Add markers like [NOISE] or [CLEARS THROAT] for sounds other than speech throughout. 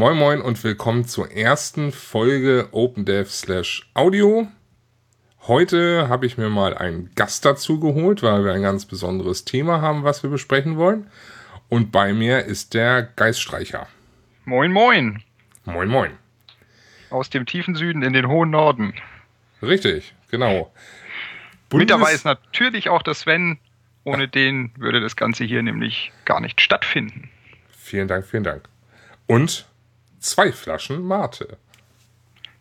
Moin Moin und willkommen zur ersten Folge OpenDev slash Audio. Heute habe ich mir mal einen Gast dazu geholt, weil wir ein ganz besonderes Thema haben, was wir besprechen wollen. Und bei mir ist der Geiststreicher. Moin Moin. Moin Moin. Aus dem tiefen Süden in den hohen Norden. Richtig, genau. Bundes Mit dabei ist natürlich auch der Sven. Ohne den würde das Ganze hier nämlich gar nicht stattfinden. Vielen Dank, vielen Dank. Und zwei Flaschen Mate.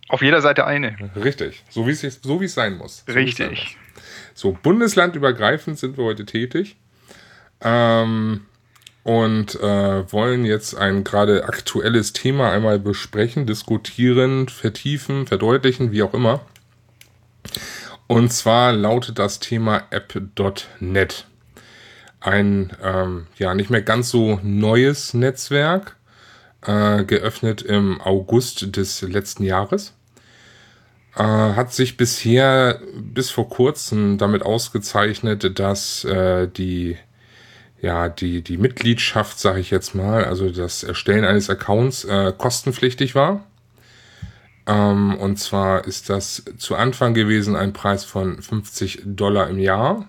Auf jeder Seite eine. Richtig, so wie es, so wie es sein muss. So Richtig. So, bundeslandübergreifend sind wir heute tätig. Ähm, und äh, wollen jetzt ein gerade aktuelles Thema einmal besprechen, diskutieren, vertiefen, verdeutlichen, wie auch immer. Und zwar lautet das Thema App.net. Ein ähm, ja nicht mehr ganz so neues Netzwerk, äh, geöffnet im August des letzten Jahres. Äh, hat sich bisher bis vor kurzem damit ausgezeichnet, dass äh, die ja die die Mitgliedschaft, sage ich jetzt mal, also das Erstellen eines Accounts äh, kostenpflichtig war. Ähm, und zwar ist das zu Anfang gewesen ein Preis von 50 Dollar im Jahr.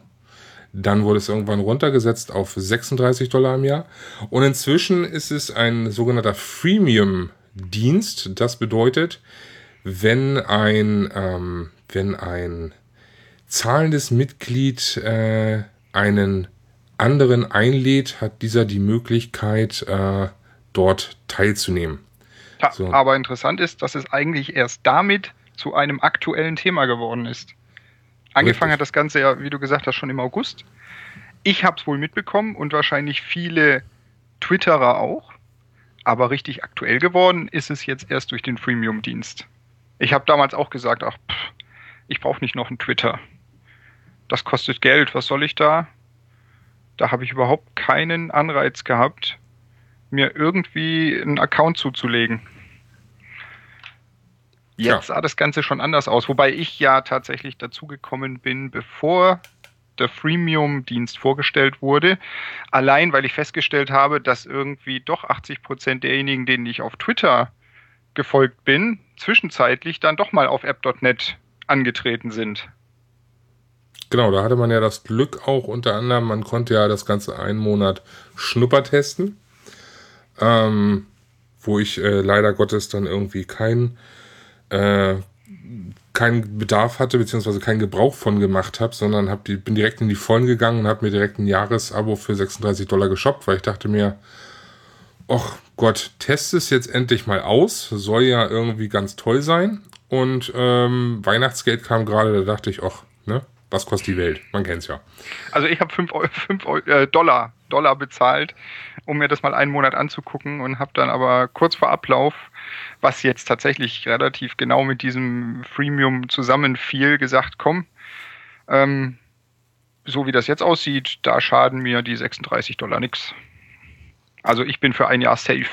Dann wurde es irgendwann runtergesetzt auf 36 Dollar im Jahr. Und inzwischen ist es ein sogenannter Freemium-Dienst. Das bedeutet, wenn ein, ähm, wenn ein zahlendes Mitglied äh, einen anderen einlädt, hat dieser die Möglichkeit, äh, dort teilzunehmen. Ja, so. Aber interessant ist, dass es eigentlich erst damit zu einem aktuellen Thema geworden ist. Angefangen hat das Ganze ja, wie du gesagt hast, schon im August. Ich habe es wohl mitbekommen und wahrscheinlich viele Twitterer auch. Aber richtig aktuell geworden ist es jetzt erst durch den Freemium-Dienst. Ich habe damals auch gesagt, ach, pff, ich brauche nicht noch einen Twitter. Das kostet Geld, was soll ich da? Da habe ich überhaupt keinen Anreiz gehabt, mir irgendwie einen Account zuzulegen. Jetzt ja. sah das Ganze schon anders aus, wobei ich ja tatsächlich dazugekommen bin, bevor der Freemium-Dienst vorgestellt wurde. Allein, weil ich festgestellt habe, dass irgendwie doch 80 Prozent derjenigen, denen ich auf Twitter gefolgt bin, zwischenzeitlich dann doch mal auf app.net angetreten sind. Genau, da hatte man ja das Glück auch unter anderem, man konnte ja das Ganze einen Monat Schnupper testen, ähm, wo ich äh, leider Gottes dann irgendwie kein äh, keinen Bedarf hatte, beziehungsweise keinen Gebrauch von gemacht habe, sondern hab die, bin direkt in die Vollen gegangen und habe mir direkt ein Jahresabo für 36 Dollar geshoppt, weil ich dachte mir, ach Gott, test es jetzt endlich mal aus, soll ja irgendwie ganz toll sein. Und ähm, Weihnachtsgeld kam gerade, da dachte ich, ach, was kostet die Welt? Man kennt's ja. Also ich habe 5 [LAUGHS] äh, Dollar, Dollar bezahlt, um mir das mal einen Monat anzugucken und habe dann aber kurz vor Ablauf was jetzt tatsächlich relativ genau mit diesem Freemium zusammenfiel, gesagt, komm, ähm, so wie das jetzt aussieht, da schaden mir die 36 Dollar nichts. Also ich bin für ein Jahr safe.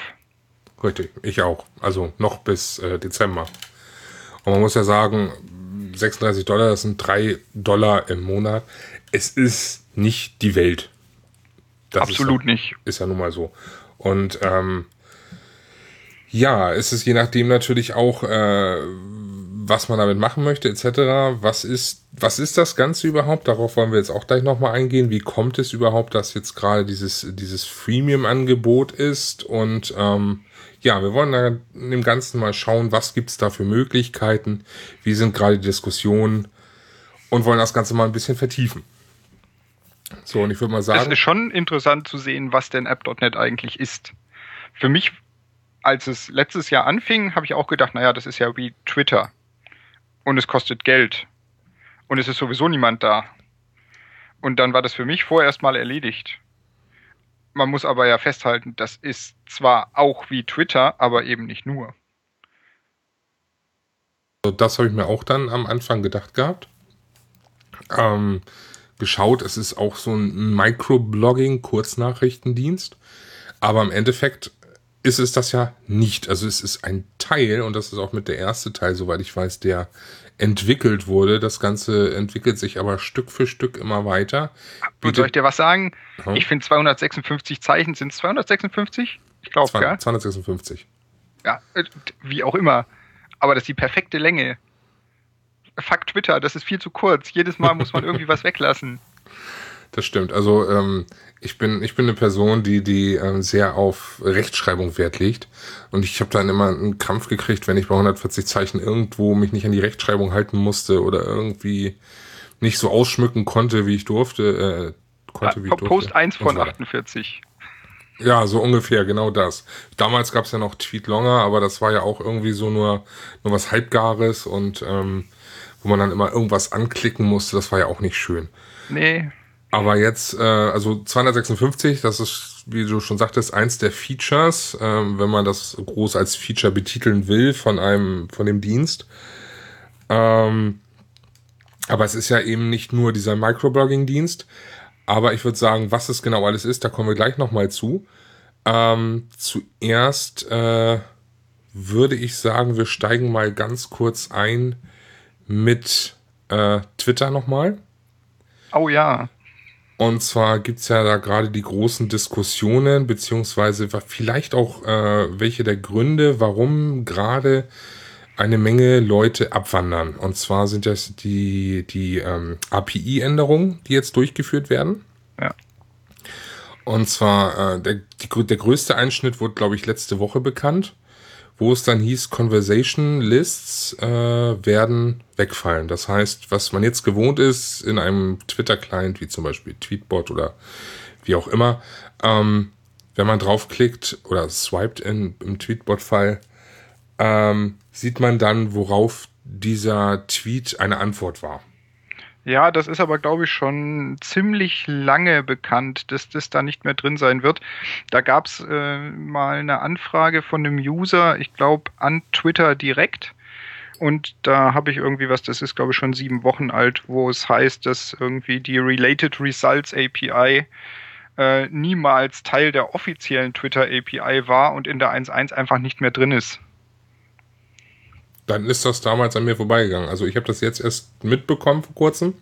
Richtig, ich auch. Also noch bis äh, Dezember. Und man muss ja sagen, 36 Dollar, das sind 3 Dollar im Monat. Es ist nicht die Welt. Das Absolut ist ja, nicht. Ist ja nun mal so. Und ähm, ja, es ist je nachdem natürlich auch, äh, was man damit machen möchte, etc. Was ist, was ist das Ganze überhaupt? Darauf wollen wir jetzt auch gleich nochmal eingehen. Wie kommt es überhaupt, dass jetzt gerade dieses, dieses Freemium-Angebot ist? Und ähm, ja, wir wollen da in dem Ganzen mal schauen, was gibt's da für Möglichkeiten, wie sind gerade die Diskussionen und wollen das Ganze mal ein bisschen vertiefen. So, und ich würde mal sagen. Es ist schon interessant zu sehen, was denn App.net eigentlich ist. Für mich als es letztes Jahr anfing, habe ich auch gedacht, naja, das ist ja wie Twitter. Und es kostet Geld. Und es ist sowieso niemand da. Und dann war das für mich vorerst mal erledigt. Man muss aber ja festhalten, das ist zwar auch wie Twitter, aber eben nicht nur. Das habe ich mir auch dann am Anfang gedacht gehabt. Ähm, geschaut, es ist auch so ein Microblogging, Kurznachrichtendienst. Aber im Endeffekt ist es das ja nicht. Also es ist ein Teil, und das ist auch mit der erste Teil, soweit ich weiß, der entwickelt wurde. Das Ganze entwickelt sich aber Stück für Stück immer weiter. Und soll ich dir was sagen? Hm? Ich finde 256 Zeichen, sind es 256? Ich glaube, ja. 256. Ja, äh, wie auch immer. Aber das ist die perfekte Länge. Fuck Twitter, das ist viel zu kurz. Jedes Mal muss man [LAUGHS] irgendwie was weglassen. Das stimmt. Also ähm, ich bin ich bin eine Person, die die ähm, sehr auf Rechtschreibung Wert legt und ich habe dann immer einen Kampf gekriegt, wenn ich bei 140 Zeichen irgendwo mich nicht an die Rechtschreibung halten musste oder irgendwie nicht so ausschmücken konnte, wie ich durfte. Äh, konnte, wie ich durfte. Post 1 von so 48. Ja, so ungefähr, genau das. Damals gab es ja noch Tweet Longer, aber das war ja auch irgendwie so nur, nur was Halbgares und ähm, wo man dann immer irgendwas anklicken musste, das war ja auch nicht schön. Nee. Aber jetzt, äh, also 256, das ist, wie du schon sagtest, eins der Features, äh, wenn man das groß als Feature betiteln will von einem, von dem Dienst. Ähm, aber es ist ja eben nicht nur dieser Microblogging-Dienst. Aber ich würde sagen, was es genau alles ist, da kommen wir gleich nochmal zu. Ähm, zuerst äh, würde ich sagen, wir steigen mal ganz kurz ein mit äh, Twitter nochmal. Oh ja. Und zwar gibt's ja da gerade die großen Diskussionen, beziehungsweise vielleicht auch äh, welche der Gründe, warum gerade eine Menge Leute abwandern. Und zwar sind das die, die ähm, API-Änderungen, die jetzt durchgeführt werden. Ja. Und zwar äh, der, die, der größte Einschnitt wurde, glaube ich, letzte Woche bekannt wo es dann hieß, Conversation Lists äh, werden wegfallen. Das heißt, was man jetzt gewohnt ist in einem Twitter-Client, wie zum Beispiel Tweetbot oder wie auch immer, ähm, wenn man draufklickt oder swiped in, im Tweetbot-Fall, ähm, sieht man dann, worauf dieser Tweet eine Antwort war. Ja, das ist aber, glaube ich, schon ziemlich lange bekannt, dass das da nicht mehr drin sein wird. Da gab es äh, mal eine Anfrage von einem User, ich glaube, an Twitter direkt. Und da habe ich irgendwie was, das ist, glaube ich, schon sieben Wochen alt, wo es heißt, dass irgendwie die Related Results API äh, niemals Teil der offiziellen Twitter API war und in der 1.1 einfach nicht mehr drin ist. Dann ist das damals an mir vorbeigegangen. Also ich habe das jetzt erst mitbekommen vor kurzem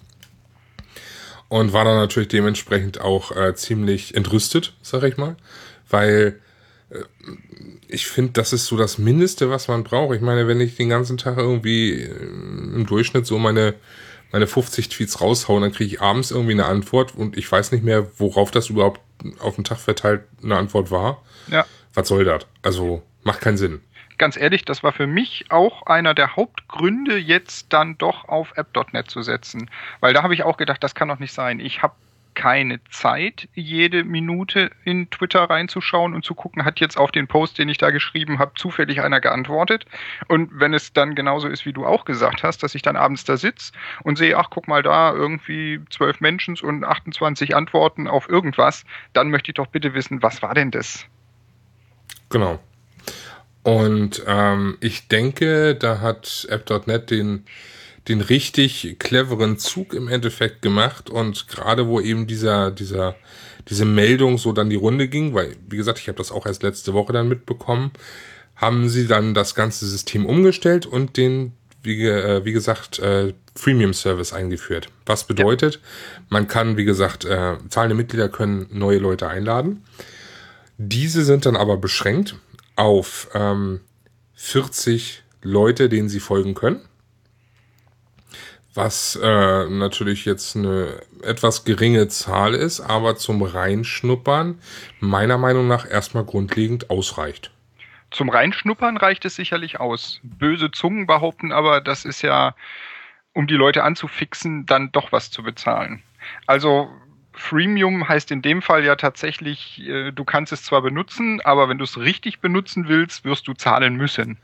und war dann natürlich dementsprechend auch äh, ziemlich entrüstet, sag ich mal, weil äh, ich finde, das ist so das Mindeste, was man braucht. Ich meine, wenn ich den ganzen Tag irgendwie äh, im Durchschnitt so meine meine 50 Tweets raushauen, dann kriege ich abends irgendwie eine Antwort und ich weiß nicht mehr, worauf das überhaupt auf den Tag verteilt eine Antwort war. Ja. Was soll das? Also macht keinen Sinn ganz ehrlich, das war für mich auch einer der Hauptgründe, jetzt dann doch auf app.net zu setzen. Weil da habe ich auch gedacht, das kann doch nicht sein. Ich habe keine Zeit, jede Minute in Twitter reinzuschauen und zu gucken, hat jetzt auf den Post, den ich da geschrieben habe, zufällig einer geantwortet. Und wenn es dann genauso ist, wie du auch gesagt hast, dass ich dann abends da sitze und sehe, ach, guck mal da, irgendwie zwölf Menschen und 28 Antworten auf irgendwas, dann möchte ich doch bitte wissen, was war denn das? Genau. Und ähm, ich denke, da hat App.net den, den richtig cleveren Zug im Endeffekt gemacht und gerade wo eben dieser, dieser, diese Meldung so dann die Runde ging, weil, wie gesagt, ich habe das auch erst letzte Woche dann mitbekommen, haben sie dann das ganze System umgestellt und den, wie, äh, wie gesagt, äh, Freemium Service eingeführt. Was bedeutet, ja. man kann, wie gesagt, äh, zahlende Mitglieder können neue Leute einladen. Diese sind dann aber beschränkt auf ähm, 40 Leute, denen sie folgen können. Was äh, natürlich jetzt eine etwas geringe Zahl ist, aber zum Reinschnuppern meiner Meinung nach erstmal grundlegend ausreicht. Zum Reinschnuppern reicht es sicherlich aus. Böse Zungen behaupten aber, das ist ja, um die Leute anzufixen, dann doch was zu bezahlen. Also Freemium heißt in dem Fall ja tatsächlich, äh, du kannst es zwar benutzen, aber wenn du es richtig benutzen willst, wirst du zahlen müssen.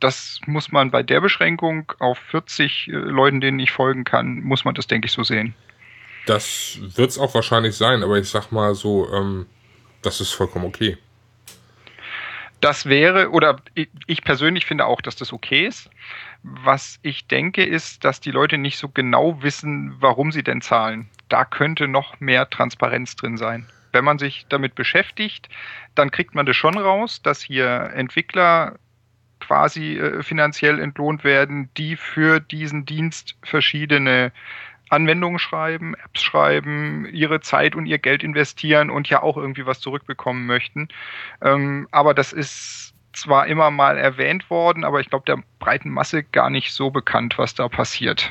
Das muss man bei der Beschränkung auf 40 äh, Leuten, denen ich folgen kann, muss man das, denke ich, so sehen. Das wird es auch wahrscheinlich sein, aber ich sag mal so, ähm, das ist vollkommen okay. Das wäre, oder ich persönlich finde auch, dass das okay ist. Was ich denke, ist, dass die Leute nicht so genau wissen, warum sie denn zahlen da könnte noch mehr Transparenz drin sein. Wenn man sich damit beschäftigt, dann kriegt man das schon raus, dass hier Entwickler quasi äh, finanziell entlohnt werden, die für diesen Dienst verschiedene Anwendungen schreiben, Apps schreiben, ihre Zeit und ihr Geld investieren und ja auch irgendwie was zurückbekommen möchten. Ähm, aber das ist zwar immer mal erwähnt worden, aber ich glaube der breiten Masse gar nicht so bekannt, was da passiert.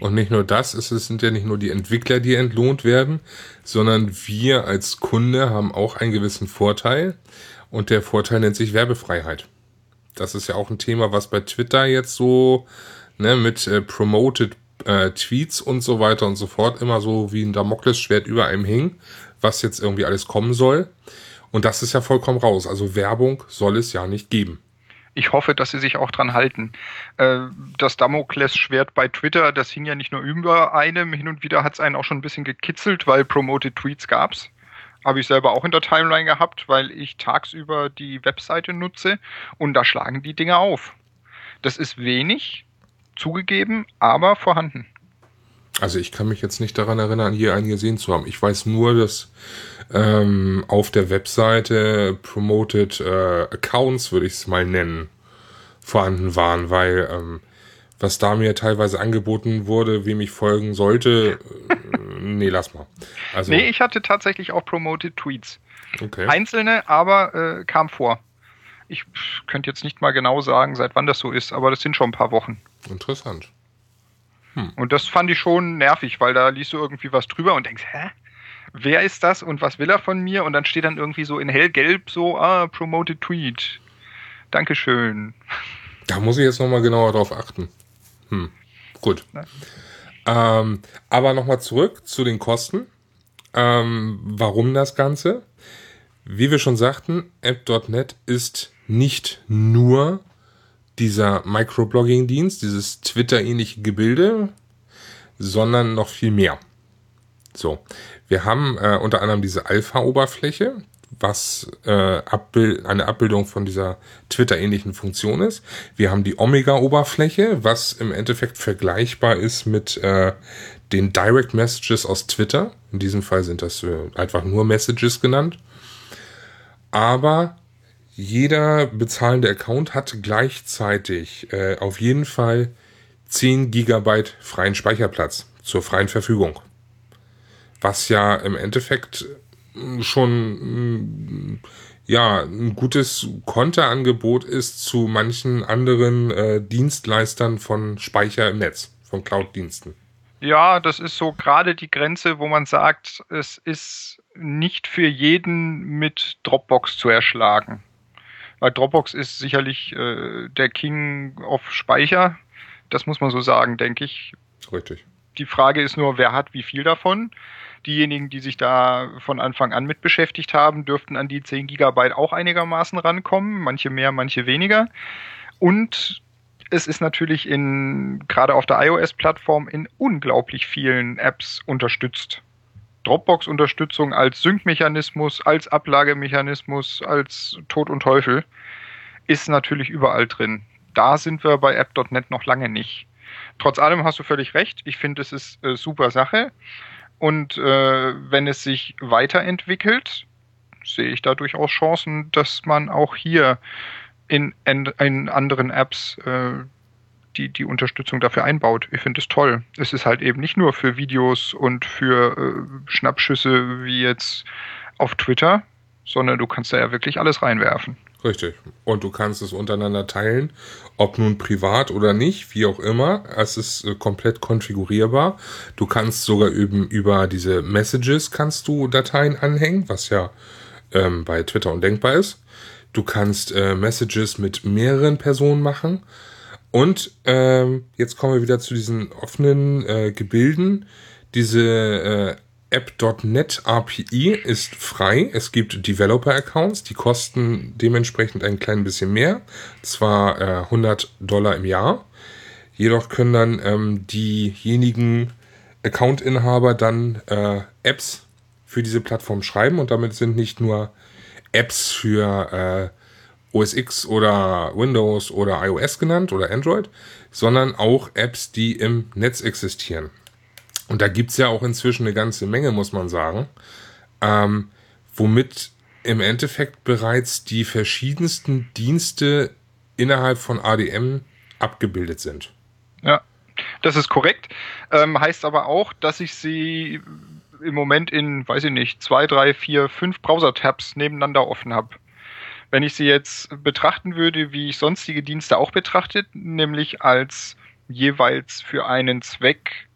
Und nicht nur das, es sind ja nicht nur die Entwickler, die entlohnt werden, sondern wir als Kunde haben auch einen gewissen Vorteil und der Vorteil nennt sich Werbefreiheit. Das ist ja auch ein Thema, was bei Twitter jetzt so ne, mit äh, Promoted äh, Tweets und so weiter und so fort immer so wie ein Damoklesschwert über einem hing, was jetzt irgendwie alles kommen soll. Und das ist ja vollkommen raus. Also Werbung soll es ja nicht geben. Ich hoffe, dass sie sich auch dran halten. Äh, das Damoklesschwert bei Twitter, das hing ja nicht nur über einem, hin und wieder hat es einen auch schon ein bisschen gekitzelt, weil Promoted Tweets gab's. Habe ich selber auch in der Timeline gehabt, weil ich tagsüber die Webseite nutze und da schlagen die Dinge auf. Das ist wenig, zugegeben, aber vorhanden. Also ich kann mich jetzt nicht daran erinnern, hier einen gesehen zu haben. Ich weiß nur, dass ähm, auf der Webseite Promoted äh, Accounts, würde ich es mal nennen, vorhanden waren, weil ähm, was da mir teilweise angeboten wurde, wem ich folgen sollte, äh, nee, lass mal. Also, nee, ich hatte tatsächlich auch Promoted Tweets. Okay. Einzelne, aber äh, kam vor. Ich könnte jetzt nicht mal genau sagen, seit wann das so ist, aber das sind schon ein paar Wochen. Interessant. Hm. Und das fand ich schon nervig, weil da liest du irgendwie was drüber und denkst, hä? Wer ist das und was will er von mir? Und dann steht dann irgendwie so in hellgelb so, ah, promoted tweet. Dankeschön. Da muss ich jetzt nochmal genauer drauf achten. Hm. Gut. Ähm, aber nochmal zurück zu den Kosten. Ähm, warum das Ganze? Wie wir schon sagten, App.net ist nicht nur dieser Microblogging-Dienst, dieses Twitter-ähnliche Gebilde, sondern noch viel mehr. So, wir haben äh, unter anderem diese Alpha-Oberfläche, was äh, Abbild, eine Abbildung von dieser Twitter-ähnlichen Funktion ist. Wir haben die Omega-Oberfläche, was im Endeffekt vergleichbar ist mit äh, den Direct Messages aus Twitter. In diesem Fall sind das äh, einfach nur Messages genannt. Aber jeder bezahlende Account hat gleichzeitig äh, auf jeden Fall 10 Gigabyte freien Speicherplatz zur freien Verfügung. Was ja im Endeffekt schon ja ein gutes Konterangebot ist zu manchen anderen äh, Dienstleistern von Speicher im Netz, von Cloud-Diensten. Ja, das ist so gerade die Grenze, wo man sagt, es ist nicht für jeden mit Dropbox zu erschlagen. Weil Dropbox ist sicherlich äh, der King of Speicher. Das muss man so sagen, denke ich. Richtig. Die Frage ist nur, wer hat wie viel davon? Diejenigen, die sich da von Anfang an mit beschäftigt haben, dürften an die 10 Gigabyte auch einigermaßen rankommen. Manche mehr, manche weniger. Und es ist natürlich in, gerade auf der iOS-Plattform in unglaublich vielen Apps unterstützt. Dropbox-Unterstützung als Sync-Mechanismus, als Ablagemechanismus, als Tod und Teufel ist natürlich überall drin. Da sind wir bei App.net noch lange nicht. Trotz allem hast du völlig recht. Ich finde, es ist äh, super Sache. Und äh, wenn es sich weiterentwickelt, sehe ich da durchaus Chancen, dass man auch hier in, in, in anderen Apps äh, die, die Unterstützung dafür einbaut. Ich finde es toll. Es ist halt eben nicht nur für Videos und für äh, Schnappschüsse wie jetzt auf Twitter, sondern du kannst da ja wirklich alles reinwerfen. Richtig. Und du kannst es untereinander teilen, ob nun privat oder nicht, wie auch immer. Es ist äh, komplett konfigurierbar. Du kannst sogar eben über diese Messages kannst du Dateien anhängen, was ja ähm, bei Twitter undenkbar ist. Du kannst äh, Messages mit mehreren Personen machen. Und ähm, jetzt kommen wir wieder zu diesen offenen äh, Gebilden. Diese äh, App.NET API ist frei. Es gibt Developer-Accounts, die kosten dementsprechend ein klein bisschen mehr. Zwar äh, 100 Dollar im Jahr. Jedoch können dann ähm, diejenigen Account-Inhaber dann äh, Apps für diese Plattform schreiben und damit sind nicht nur Apps für äh, OS X oder Windows oder iOS genannt oder Android, sondern auch Apps, die im Netz existieren. Und da gibt's ja auch inzwischen eine ganze Menge, muss man sagen, ähm, womit im Endeffekt bereits die verschiedensten Dienste innerhalb von ADM abgebildet sind. Ja, das ist korrekt. Ähm, heißt aber auch, dass ich sie im Moment in, weiß ich nicht, zwei, drei, vier, fünf Browser-Tabs nebeneinander offen habe Wenn ich sie jetzt betrachten würde, wie ich sonstige Dienste auch betrachtet, nämlich als jeweils für einen Zweck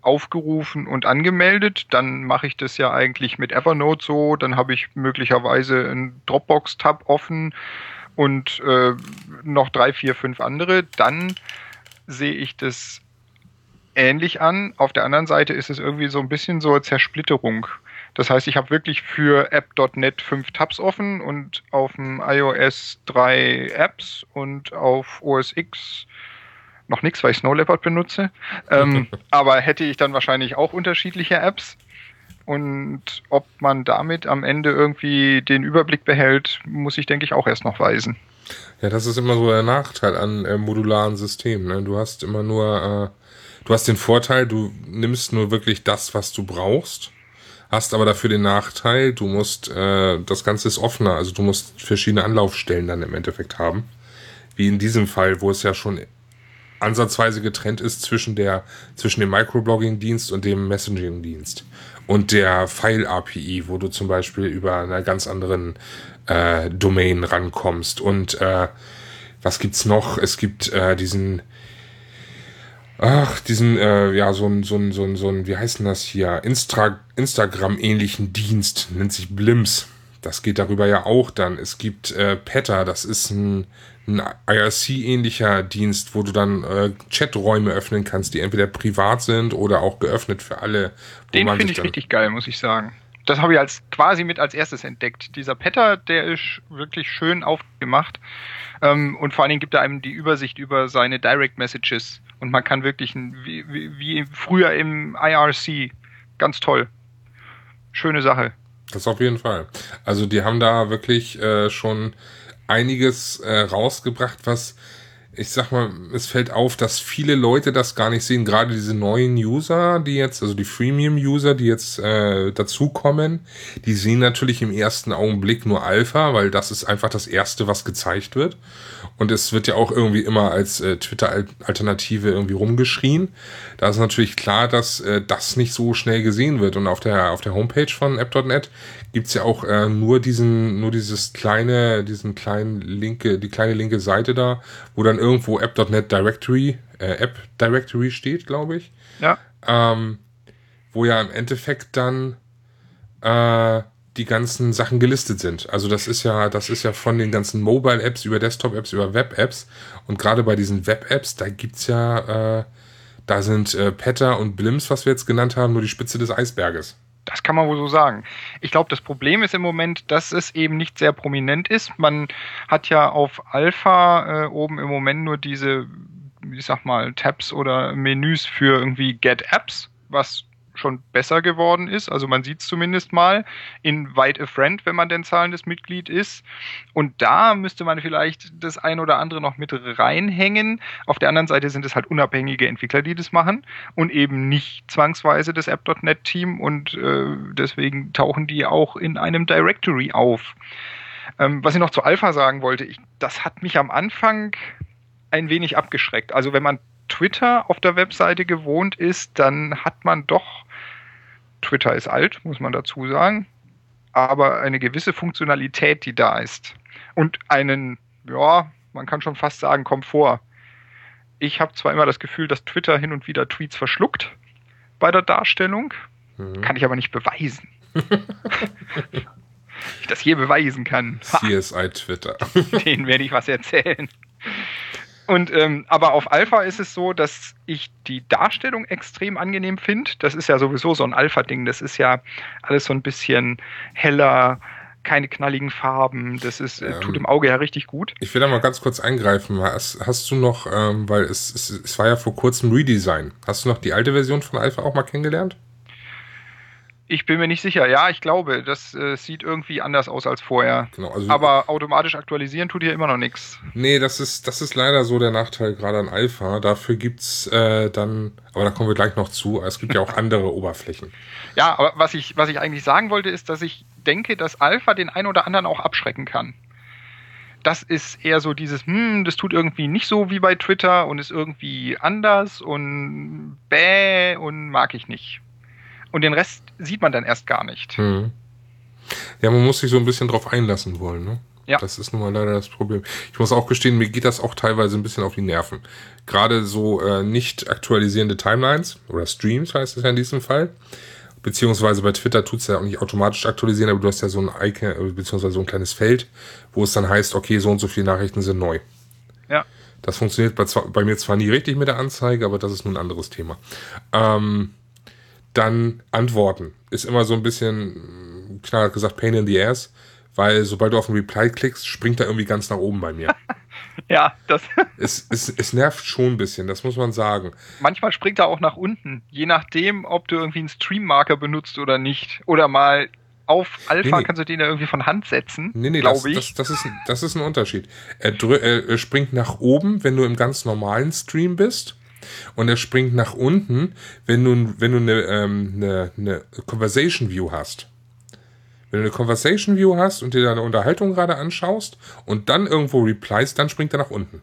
aufgerufen und angemeldet, dann mache ich das ja eigentlich mit Evernote so, dann habe ich möglicherweise einen Dropbox-Tab offen und äh, noch drei, vier, fünf andere, dann sehe ich das ähnlich an. Auf der anderen Seite ist es irgendwie so ein bisschen so Zersplitterung. Das heißt, ich habe wirklich für app.net fünf Tabs offen und auf dem iOS drei Apps und auf OS X noch nichts, weil ich Snow Leopard benutze. Ähm, [LAUGHS] aber hätte ich dann wahrscheinlich auch unterschiedliche Apps. Und ob man damit am Ende irgendwie den Überblick behält, muss ich, denke ich, auch erst noch weisen. Ja, das ist immer so der Nachteil an äh, modularen Systemen. Ne? Du hast immer nur, äh, du hast den Vorteil, du nimmst nur wirklich das, was du brauchst, hast aber dafür den Nachteil, du musst, äh, das Ganze ist offener, also du musst verschiedene Anlaufstellen dann im Endeffekt haben. Wie in diesem Fall, wo es ja schon ansatzweise getrennt ist zwischen der, zwischen dem Microblogging-Dienst und dem Messaging-Dienst. Und der File-API, wo du zum Beispiel über einer ganz anderen äh, Domain rankommst. Und äh, was gibt's noch? Es gibt äh, diesen, ach, diesen, äh, ja, so ein, so ein, so ein, so ein, wie heißt denn das hier? Instra Instagram-ähnlichen Dienst, nennt sich Blims. Das geht darüber ja auch dann. Es gibt äh, Peta, das ist ein ein IRC-ähnlicher Dienst, wo du dann äh, Chaträume öffnen kannst, die entweder privat sind oder auch geöffnet für alle. Den finde ich richtig geil, muss ich sagen. Das habe ich als quasi mit als erstes entdeckt. Dieser Petter, der ist wirklich schön aufgemacht. Ähm, und vor allen Dingen gibt er einem die Übersicht über seine Direct Messages. Und man kann wirklich, ein, wie, wie, wie früher im IRC, ganz toll. Schöne Sache. Das auf jeden Fall. Also die haben da wirklich äh, schon einiges äh, rausgebracht, was ich sag mal, es fällt auf, dass viele Leute das gar nicht sehen. Gerade diese neuen User, die jetzt, also die Freemium-User, die jetzt äh, dazukommen, die sehen natürlich im ersten Augenblick nur Alpha, weil das ist einfach das Erste, was gezeigt wird. Und es wird ja auch irgendwie immer als äh, Twitter-Alternative irgendwie rumgeschrien. Da ist natürlich klar, dass äh, das nicht so schnell gesehen wird. Und auf der, auf der Homepage von app.net gibt's ja auch äh, nur diesen, nur dieses kleine, diesen kleinen linke, die kleine linke Seite da, wo dann irgendwo app.net Directory, äh, App Directory steht, glaube ich. Ja. Ähm, wo ja im Endeffekt dann äh, die ganzen Sachen gelistet sind. Also das ist ja, das ist ja von den ganzen Mobile-Apps über Desktop-Apps über Web-Apps. Und gerade bei diesen Web-Apps, da gibt's ja, äh, da sind äh, Petter und Blims, was wir jetzt genannt haben, nur die Spitze des Eisberges. Das kann man wohl so sagen. Ich glaube, das Problem ist im Moment, dass es eben nicht sehr prominent ist. Man hat ja auf Alpha äh, oben im Moment nur diese, ich sag mal, Tabs oder Menüs für irgendwie Get Apps, was schon besser geworden ist. Also man sieht es zumindest mal in White a Friend, wenn man denn zahlendes Mitglied ist. Und da müsste man vielleicht das ein oder andere noch mit reinhängen. Auf der anderen Seite sind es halt unabhängige Entwickler, die das machen und eben nicht zwangsweise das App.NET-Team und äh, deswegen tauchen die auch in einem Directory auf. Ähm, was ich noch zu Alpha sagen wollte, ich, das hat mich am Anfang ein wenig abgeschreckt. Also wenn man Twitter auf der Webseite gewohnt ist, dann hat man doch, Twitter ist alt, muss man dazu sagen, aber eine gewisse Funktionalität, die da ist. Und einen, ja, man kann schon fast sagen, Komfort. Ich habe zwar immer das Gefühl, dass Twitter hin und wieder Tweets verschluckt bei der Darstellung, mhm. kann ich aber nicht beweisen. [LAUGHS] ich das je beweisen kann. CSI Twitter. [LAUGHS] Den werde ich was erzählen. Und ähm, aber auf Alpha ist es so, dass ich die Darstellung extrem angenehm finde. Das ist ja sowieso so ein Alpha-Ding. Das ist ja alles so ein bisschen heller, keine knalligen Farben. Das ist, ähm, tut im Auge ja richtig gut. Ich will da mal ganz kurz eingreifen. Hast, hast du noch, ähm, weil es, es, es war ja vor kurzem Redesign. Hast du noch die alte Version von Alpha auch mal kennengelernt? Ich bin mir nicht sicher. Ja, ich glaube, das äh, sieht irgendwie anders aus als vorher. Genau, also aber automatisch aktualisieren tut hier immer noch nichts. Nee, das ist, das ist leider so der Nachteil gerade an Alpha. Dafür gibt's äh, dann, aber da kommen wir gleich noch zu, es gibt ja auch [LAUGHS] andere Oberflächen. Ja, aber was ich, was ich eigentlich sagen wollte, ist, dass ich denke, dass Alpha den einen oder anderen auch abschrecken kann. Das ist eher so dieses, hm, das tut irgendwie nicht so wie bei Twitter und ist irgendwie anders und bäh und mag ich nicht und den Rest sieht man dann erst gar nicht. Hm. Ja, man muss sich so ein bisschen drauf einlassen wollen, ne? Ja. Das ist nun mal leider das Problem. Ich muss auch gestehen, mir geht das auch teilweise ein bisschen auf die Nerven. Gerade so äh, nicht aktualisierende Timelines oder Streams heißt es ja in diesem Fall. Beziehungsweise bei Twitter tut es ja auch nicht automatisch aktualisieren, aber du hast ja so ein Icon, äh, beziehungsweise so ein kleines Feld, wo es dann heißt, okay, so und so viele Nachrichten sind neu. Ja. Das funktioniert bei, bei mir zwar nie richtig mit der Anzeige, aber das ist nun ein anderes Thema. Ähm, dann Antworten. Ist immer so ein bisschen, klar gesagt, Pain in the Ass weil sobald du auf ein Reply klickst, springt er irgendwie ganz nach oben bei mir. [LAUGHS] ja, das. [LAUGHS] es, es, es nervt schon ein bisschen, das muss man sagen. Manchmal springt er auch nach unten, je nachdem, ob du irgendwie einen Stream-Marker benutzt oder nicht. Oder mal auf Alpha nee, nee. kannst du den ja irgendwie von Hand setzen. Nee, nee, das, ich. Das, das, ist, das ist ein Unterschied. Er, er springt nach oben, wenn du im ganz normalen Stream bist. Und er springt nach unten, wenn du, wenn du eine, ähm, eine, eine Conversation View hast. Wenn du eine Conversation View hast und dir deine Unterhaltung gerade anschaust und dann irgendwo replies, dann springt er nach unten.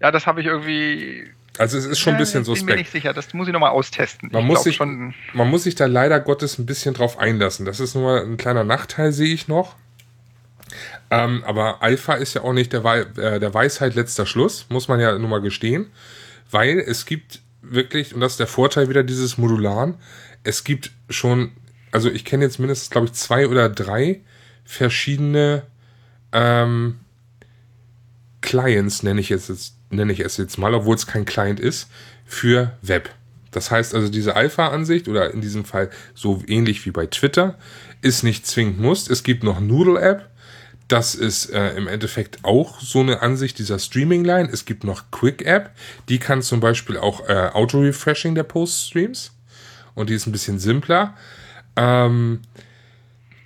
Ja, das habe ich irgendwie. Also es ist schon ein bisschen suspekt. Ich bin mir nicht sicher, das muss ich nochmal austesten. Man muss, sich, schon man muss sich da leider Gottes ein bisschen drauf einlassen. Das ist nur ein kleiner Nachteil, sehe ich noch. Ähm, aber Alpha ist ja auch nicht der, Wei äh, der Weisheit letzter Schluss, muss man ja nur mal gestehen. Weil es gibt wirklich, und das ist der Vorteil wieder dieses Modularen, es gibt schon also ich kenne jetzt mindestens, glaube ich, zwei oder drei verschiedene ähm, Clients, nenne ich, jetzt, ich es jetzt mal, obwohl es kein Client ist, für Web. Das heißt also, diese Alpha-Ansicht oder in diesem Fall so ähnlich wie bei Twitter ist nicht zwingend muss. Es gibt noch Noodle-App. Das ist äh, im Endeffekt auch so eine Ansicht dieser Streaming-Line. Es gibt noch Quick-App. Die kann zum Beispiel auch äh, Auto-Refreshing der Post-Streams. Und die ist ein bisschen simpler. Ähm,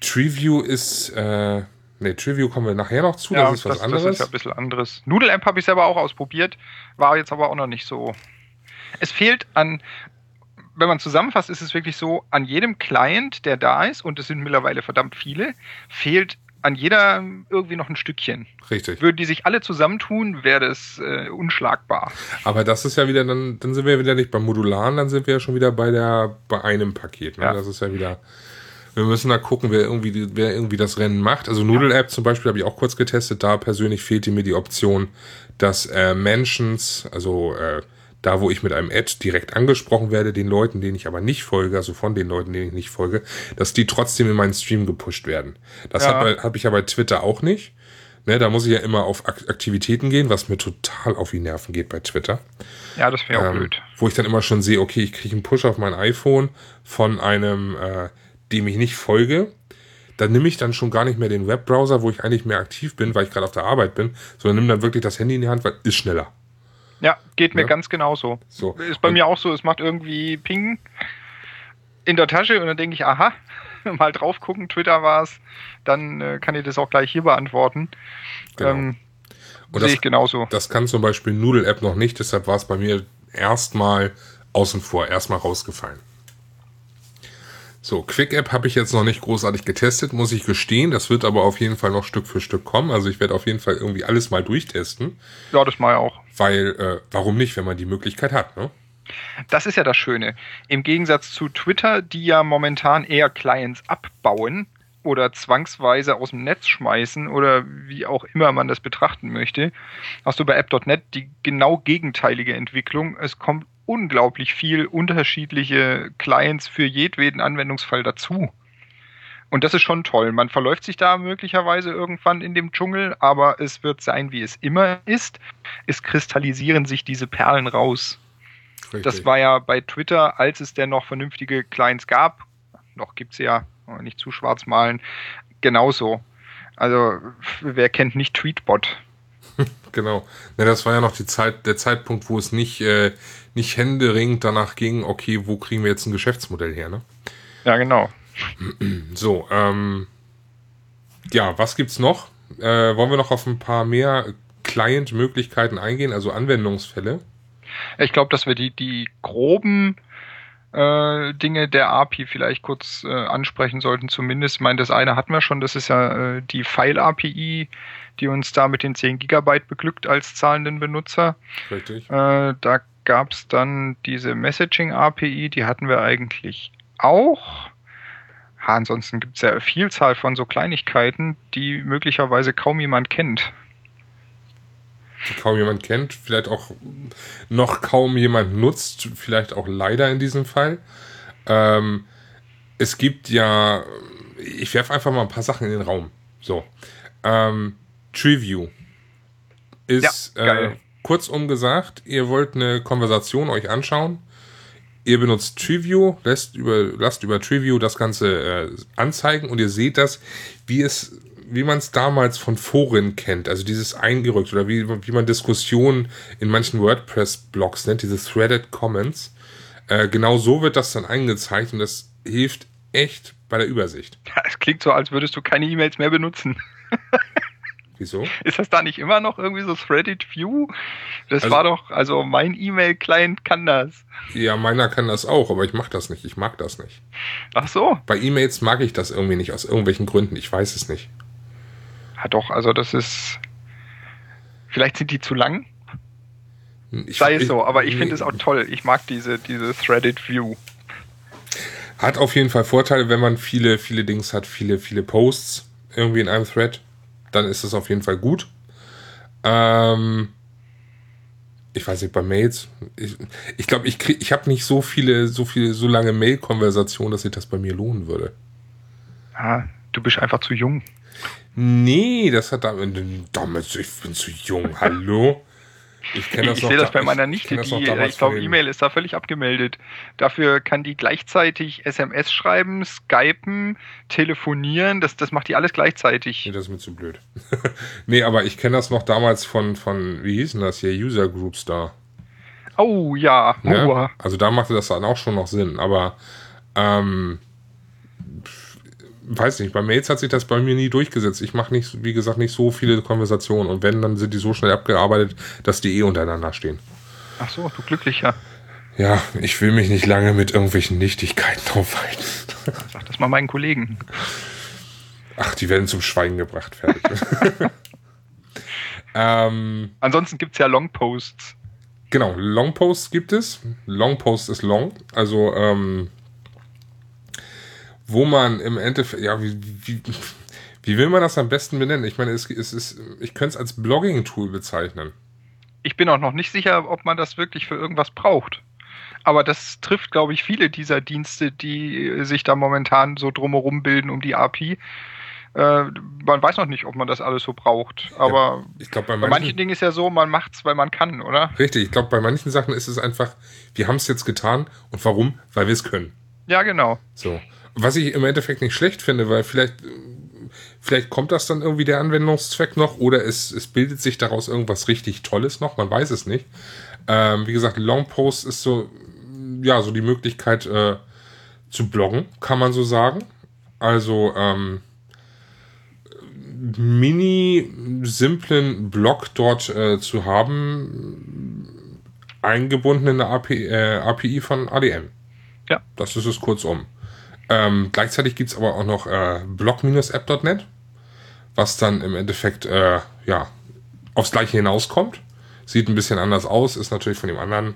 Treeview ist, äh, ne, Treeview kommen wir nachher noch zu, ja, das ist was das, anderes. Das ist ja ein bisschen anderes. Amp habe ich selber auch ausprobiert, war jetzt aber auch noch nicht so. Es fehlt an, wenn man zusammenfasst, ist es wirklich so, an jedem Client, der da ist, und es sind mittlerweile verdammt viele, fehlt an jeder irgendwie noch ein Stückchen. Richtig. Würden die sich alle zusammentun, wäre das äh, unschlagbar. Aber das ist ja wieder, dann, dann sind wir wieder nicht beim Modularen, dann sind wir ja schon wieder bei der, bei einem Paket. Ne? Ja. Das ist ja wieder. Wir müssen da gucken, wer irgendwie, wer irgendwie das Rennen macht. Also Noodle App zum Beispiel habe ich auch kurz getestet. Da persönlich fehlte mir die Option, dass äh, Mentions, also äh, da wo ich mit einem Ad direkt angesprochen werde, den Leuten, denen ich aber nicht folge, also von den Leuten, denen ich nicht folge, dass die trotzdem in meinen Stream gepusht werden. Das ja. habe hab ich ja bei Twitter auch nicht. Ne, da muss ich ja immer auf Aktivitäten gehen, was mir total auf die Nerven geht bei Twitter. Ja, das wäre auch ähm, blöd. Wo ich dann immer schon sehe, okay, ich kriege einen Push auf mein iPhone von einem, äh, dem ich nicht folge. Dann nehme ich dann schon gar nicht mehr den Webbrowser, wo ich eigentlich mehr aktiv bin, weil ich gerade auf der Arbeit bin, sondern nehme dann wirklich das Handy in die Hand, weil ist schneller. Ja, geht mir ja? ganz genauso. So. Ist bei und mir auch so, es macht irgendwie Ping in der Tasche und dann denke ich, aha, [LAUGHS] mal drauf gucken, Twitter war es, dann äh, kann ich das auch gleich hier beantworten. Genau. Ähm, sehe ich genauso. Das kann zum Beispiel Noodle App noch nicht, deshalb war es bei mir erstmal außen vor, erstmal rausgefallen. So, Quick App habe ich jetzt noch nicht großartig getestet, muss ich gestehen. Das wird aber auf jeden Fall noch Stück für Stück kommen. Also ich werde auf jeden Fall irgendwie alles mal durchtesten. Ja, das mal auch. Weil, äh, warum nicht, wenn man die Möglichkeit hat, ne? Das ist ja das Schöne. Im Gegensatz zu Twitter, die ja momentan eher Clients abbauen oder zwangsweise aus dem Netz schmeißen oder wie auch immer man das betrachten möchte, hast du bei App.net die genau gegenteilige Entwicklung. Es kommt unglaublich viel unterschiedliche Clients für jedweden Anwendungsfall dazu. Und das ist schon toll. Man verläuft sich da möglicherweise irgendwann in dem Dschungel, aber es wird sein, wie es immer ist. Es kristallisieren sich diese Perlen raus. Richtig. Das war ja bei Twitter, als es denn noch vernünftige Clients gab, noch gibt es ja, nicht zu schwarz malen, genauso. Also, wer kennt nicht Tweetbot? [LAUGHS] genau. Ja, das war ja noch die Zeit, der Zeitpunkt, wo es nicht, äh, nicht händeringend danach ging, okay, wo kriegen wir jetzt ein Geschäftsmodell her, ne? Ja, genau. [CLEARS THROAT] So, ähm, ja, was gibt's noch? Äh, wollen wir noch auf ein paar mehr Client-Möglichkeiten eingehen, also Anwendungsfälle? Ich glaube, dass wir die, die groben äh, Dinge der API vielleicht kurz äh, ansprechen sollten. Zumindest, ich meine, das eine hatten wir schon, das ist ja äh, die File-API, die uns da mit den 10 Gigabyte beglückt als zahlenden Benutzer. Richtig. Äh, da gab es dann diese Messaging-API, die hatten wir eigentlich auch. Ha, ansonsten gibt es ja eine Vielzahl von so Kleinigkeiten, die möglicherweise kaum jemand kennt. Die kaum jemand kennt, vielleicht auch noch kaum jemand nutzt, vielleicht auch leider in diesem Fall. Ähm, es gibt ja, ich werfe einfach mal ein paar Sachen in den Raum. So. Ähm, TreeView ist ja, äh, kurzum gesagt, ihr wollt eine Konversation euch anschauen. Ihr benutzt TreeView, lässt über, lasst über TreeView das Ganze äh, anzeigen und ihr seht das, wie es, wie man es damals von Foren kennt, also dieses eingerückt oder wie, wie man Diskussionen in manchen WordPress-Blogs nennt, diese Threaded Comments. Äh, genau so wird das dann eingezeichnet und das hilft echt bei der Übersicht. [LAUGHS] Ja, es klingt so, als würdest du keine E-Mails mehr benutzen. [LAUGHS] Wieso? Ist das da nicht immer noch irgendwie so Threaded View? Das also, war doch, also mein E-Mail-Client kann das. Ja, meiner kann das auch, aber ich mach das nicht. Ich mag das nicht. Ach so. Bei E-Mails mag ich das irgendwie nicht, aus irgendwelchen Gründen. Ich weiß es nicht. Ja, doch, also das ist. Vielleicht sind die zu lang. Ich, Sei es so, aber ich finde es auch toll. Ich mag diese, diese Threaded View. Hat auf jeden Fall Vorteile, wenn man viele, viele Dings hat, viele, viele Posts irgendwie in einem Thread dann ist das auf jeden Fall gut. Ähm, ich weiß nicht, bei Mails, ich glaube, ich, glaub, ich, ich habe nicht so viele, so viele, so lange Mail-Konversationen, dass sich das bei mir lohnen würde. Ah, du bist einfach zu jung. Nee, das hat damit, damit ich bin zu jung, hallo? Ich Ich sehe das bei meiner Nichte, ich, die, ich glaube, E-Mail ist da völlig abgemeldet. Dafür kann die gleichzeitig SMS schreiben, skypen, telefonieren, das, das macht die alles gleichzeitig. Nee, das ist mir zu blöd. [LAUGHS] nee, aber ich kenne das noch damals von, von, wie hießen das hier, User Groups da. Oh ja, ja? Also da machte das dann auch schon noch Sinn, aber ähm, weiß nicht, bei Mails hat sich das bei mir nie durchgesetzt. Ich mache nicht, wie gesagt, nicht so viele Konversationen und wenn, dann sind die so schnell abgearbeitet, dass die eh untereinander stehen. Ach so, du glücklicher. Ja, ich will mich nicht lange mit irgendwelchen Nichtigkeiten aufhalten. Sag das mal meinen Kollegen. Ach, die werden zum Schweigen gebracht, fertig. [LAUGHS] ähm, Ansonsten gibt es ja Longposts. Genau, Longposts gibt es. Longpost ist long. Also ähm, wo man im Endeffekt, ja, wie, wie, wie will man das am besten benennen? Ich meine, es, es ist, ich könnte es als Blogging-Tool bezeichnen. Ich bin auch noch nicht sicher, ob man das wirklich für irgendwas braucht. Aber das trifft, glaube ich, viele dieser Dienste, die sich da momentan so drumherum bilden um die API. Äh, man weiß noch nicht, ob man das alles so braucht. Aber ja, glaub, bei, manchen, bei manchen Dingen ist ja so, man macht es, weil man kann, oder? Richtig, ich glaube, bei manchen Sachen ist es einfach, wir haben es jetzt getan. Und warum? Weil wir es können. Ja, genau. So. Was ich im Endeffekt nicht schlecht finde, weil vielleicht, vielleicht kommt das dann irgendwie der Anwendungszweck noch oder es, es bildet sich daraus irgendwas richtig Tolles noch, man weiß es nicht. Ähm, wie gesagt, Longpost ist so, ja, so die Möglichkeit äh, zu bloggen, kann man so sagen. Also, ähm, mini simplen Blog dort äh, zu haben, eingebunden in der API, äh, API von ADM. Ja. Das ist es kurzum. Ähm, gleichzeitig gibt es aber auch noch äh, blog-app.net, was dann im Endeffekt äh, ja, aufs gleiche hinauskommt. Sieht ein bisschen anders aus, ist natürlich von dem anderen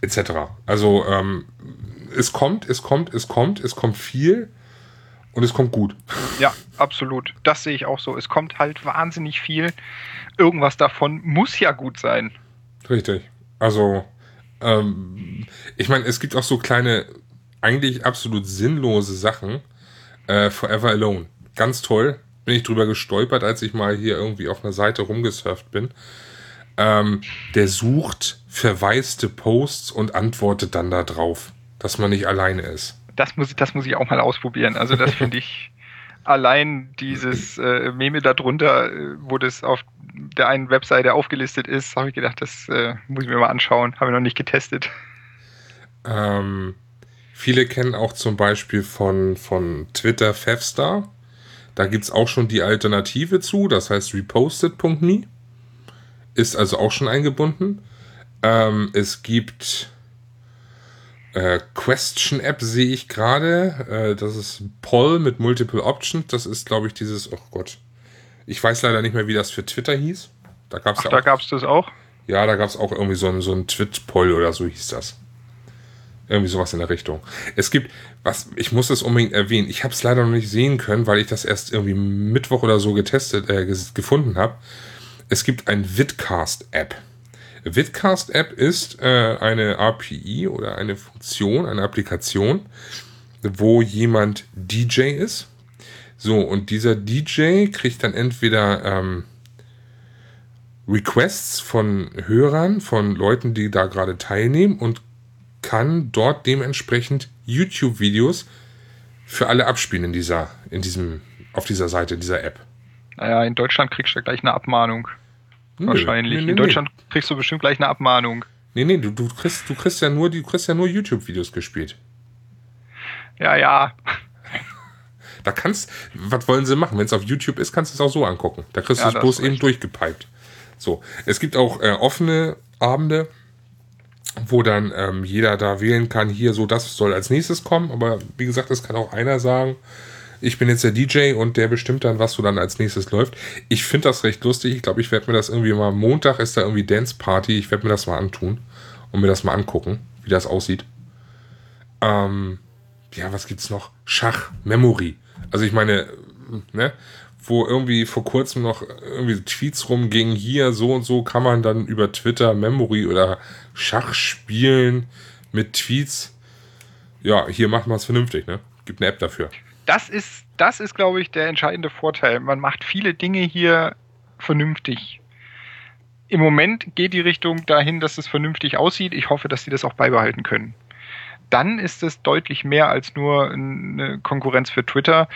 etc. Also ähm, es kommt, es kommt, es kommt, es kommt viel und es kommt gut. [LAUGHS] Ja, absolut. Das sehe ich auch so. Es kommt halt wahnsinnig viel. Irgendwas davon muss ja gut sein. Richtig. Also, ähm, ich meine, es gibt auch so kleine eigentlich absolut sinnlose Sachen. Äh, Forever Alone. Ganz toll. Bin ich drüber gestolpert, als ich mal hier irgendwie auf einer Seite rumgesurft bin. Ähm, der sucht verwaiste Posts und antwortet dann da drauf, dass man nicht alleine ist. Das muss, das muss ich auch mal ausprobieren. Also das finde ich [LAUGHS] allein dieses äh, Meme darunter, äh, wo das auf der einen Webseite aufgelistet ist, habe ich gedacht, das äh, muss ich mir mal anschauen. Habe ich noch nicht getestet. Ähm, Viele kennen auch zum Beispiel von, von Twitter Fevstar. Da gibt es auch schon die Alternative zu, das heißt reposted.me. Ist also auch schon eingebunden. Ähm, es gibt äh, Question App, sehe ich gerade. Äh, das ist Poll mit Multiple Options. Das ist, glaube ich, dieses, oh Gott. Ich weiß leider nicht mehr, wie das für Twitter hieß. Da gab es ja da gab es das auch? Ja, da gab es auch irgendwie so ein, so ein Twit-Poll oder so hieß das. Irgendwie sowas in der Richtung. Es gibt, was, ich muss das unbedingt erwähnen, ich habe es leider noch nicht sehen können, weil ich das erst irgendwie Mittwoch oder so getestet, äh, gefunden habe. Es gibt ein Vidcast-App. Vidcast-App ist äh, eine API oder eine Funktion, eine Applikation, wo jemand DJ ist. So, und dieser DJ kriegt dann entweder ähm, Requests von Hörern, von Leuten, die da gerade teilnehmen und kann dort dementsprechend YouTube-Videos für alle abspielen in dieser, in diesem, auf dieser Seite, dieser App. Naja, in Deutschland kriegst du gleich eine Abmahnung. Nö, Wahrscheinlich. Nee, nee, in Deutschland kriegst du bestimmt gleich eine Abmahnung. Nee, nee, du, du kriegst, du kriegst ja nur, du kriegst ja nur YouTube-Videos gespielt. Ja, ja. Da kannst, was wollen sie machen? Wenn es auf YouTube ist, kannst du es auch so angucken. Da kriegst ja, du es bloß eben durchgepiped. So. Es gibt auch äh, offene Abende, wo dann ähm, jeder da wählen kann, hier so, das soll als nächstes kommen. Aber wie gesagt, es kann auch einer sagen, ich bin jetzt der DJ und der bestimmt dann, was so dann als nächstes läuft. Ich finde das recht lustig. Ich glaube, ich werde mir das irgendwie mal, Montag ist da irgendwie Dance Party. Ich werde mir das mal antun und mir das mal angucken, wie das aussieht. Ähm, ja, was gibt's noch? Schach, Memory. Also ich meine, ne, wo irgendwie vor kurzem noch irgendwie Tweets rumgingen, hier so und so kann man dann über Twitter Memory oder Schach spielen mit Tweets. Ja, hier macht man es vernünftig, ne? Gibt eine App dafür. Das ist, das ist, glaube ich, der entscheidende Vorteil. Man macht viele Dinge hier vernünftig. Im Moment geht die Richtung dahin, dass es vernünftig aussieht. Ich hoffe, dass sie das auch beibehalten können dann ist es deutlich mehr als nur eine Konkurrenz für Twitter.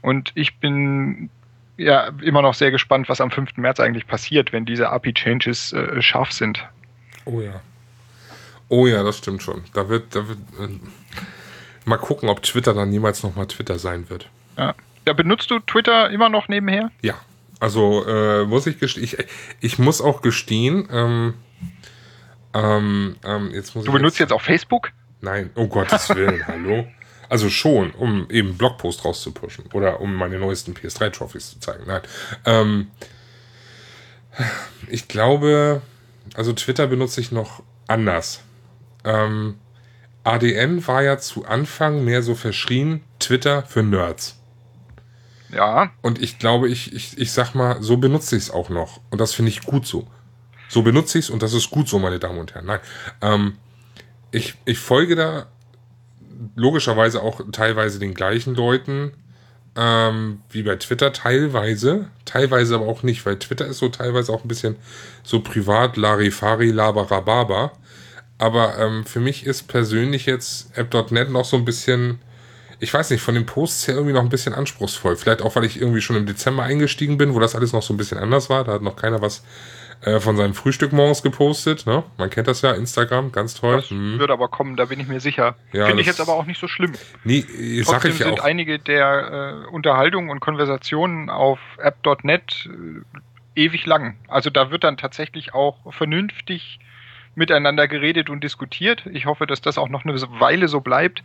Und ich bin ja immer noch sehr gespannt, was am 5. März eigentlich passiert, wenn diese API-Changes äh, scharf sind. Oh ja. Oh ja, das stimmt schon. Da wird, da wird äh, mal gucken, ob Twitter dann niemals nochmal Twitter sein wird. Ja. ja. Benutzt du Twitter immer noch nebenher? Ja. Also äh, muss ich gestehen, ich, ich muss auch gestehen, ähm, ähm, ähm, jetzt muss Du benutzt jetzt, jetzt auch Facebook? Nein, um Gottes Willen, [LAUGHS] hallo. Also schon, um eben Blogpost rauszupushen oder um meine neuesten PS3-Trophies zu zeigen. Nein. Ähm, ich glaube, also Twitter benutze ich noch anders. Ähm, ADN war ja zu Anfang mehr so verschrien, Twitter für Nerds. Ja. Und ich glaube, ich, ich, ich sag mal, so benutze ich es auch noch. Und das finde ich gut so. So benutze ich es und das ist gut so, meine Damen und Herren. Nein. Ähm, ich, ich folge da logischerweise auch teilweise den gleichen Leuten ähm, wie bei Twitter, teilweise, teilweise aber auch nicht, weil Twitter ist so teilweise auch ein bisschen so privat, Larifari, Labarababa. Aber ähm, für mich ist persönlich jetzt App.net noch so ein bisschen, ich weiß nicht, von den Posts her irgendwie noch ein bisschen anspruchsvoll. Vielleicht auch, weil ich irgendwie schon im Dezember eingestiegen bin, wo das alles noch so ein bisschen anders war. Da hat noch keiner was äh, von seinem Frühstück morgens gepostet. Ne? Man kennt das ja, Instagram, ganz toll. Das hm. wird aber kommen, da bin ich mir sicher. Ja, Finde ich jetzt aber auch nicht so schlimm. Nee, sag ich sind auch. einige der äh, Unterhaltungen und Konversationen auf app.net äh, ewig lang. Also da wird dann tatsächlich auch vernünftig miteinander geredet und diskutiert. Ich hoffe, dass das auch noch eine Weile so bleibt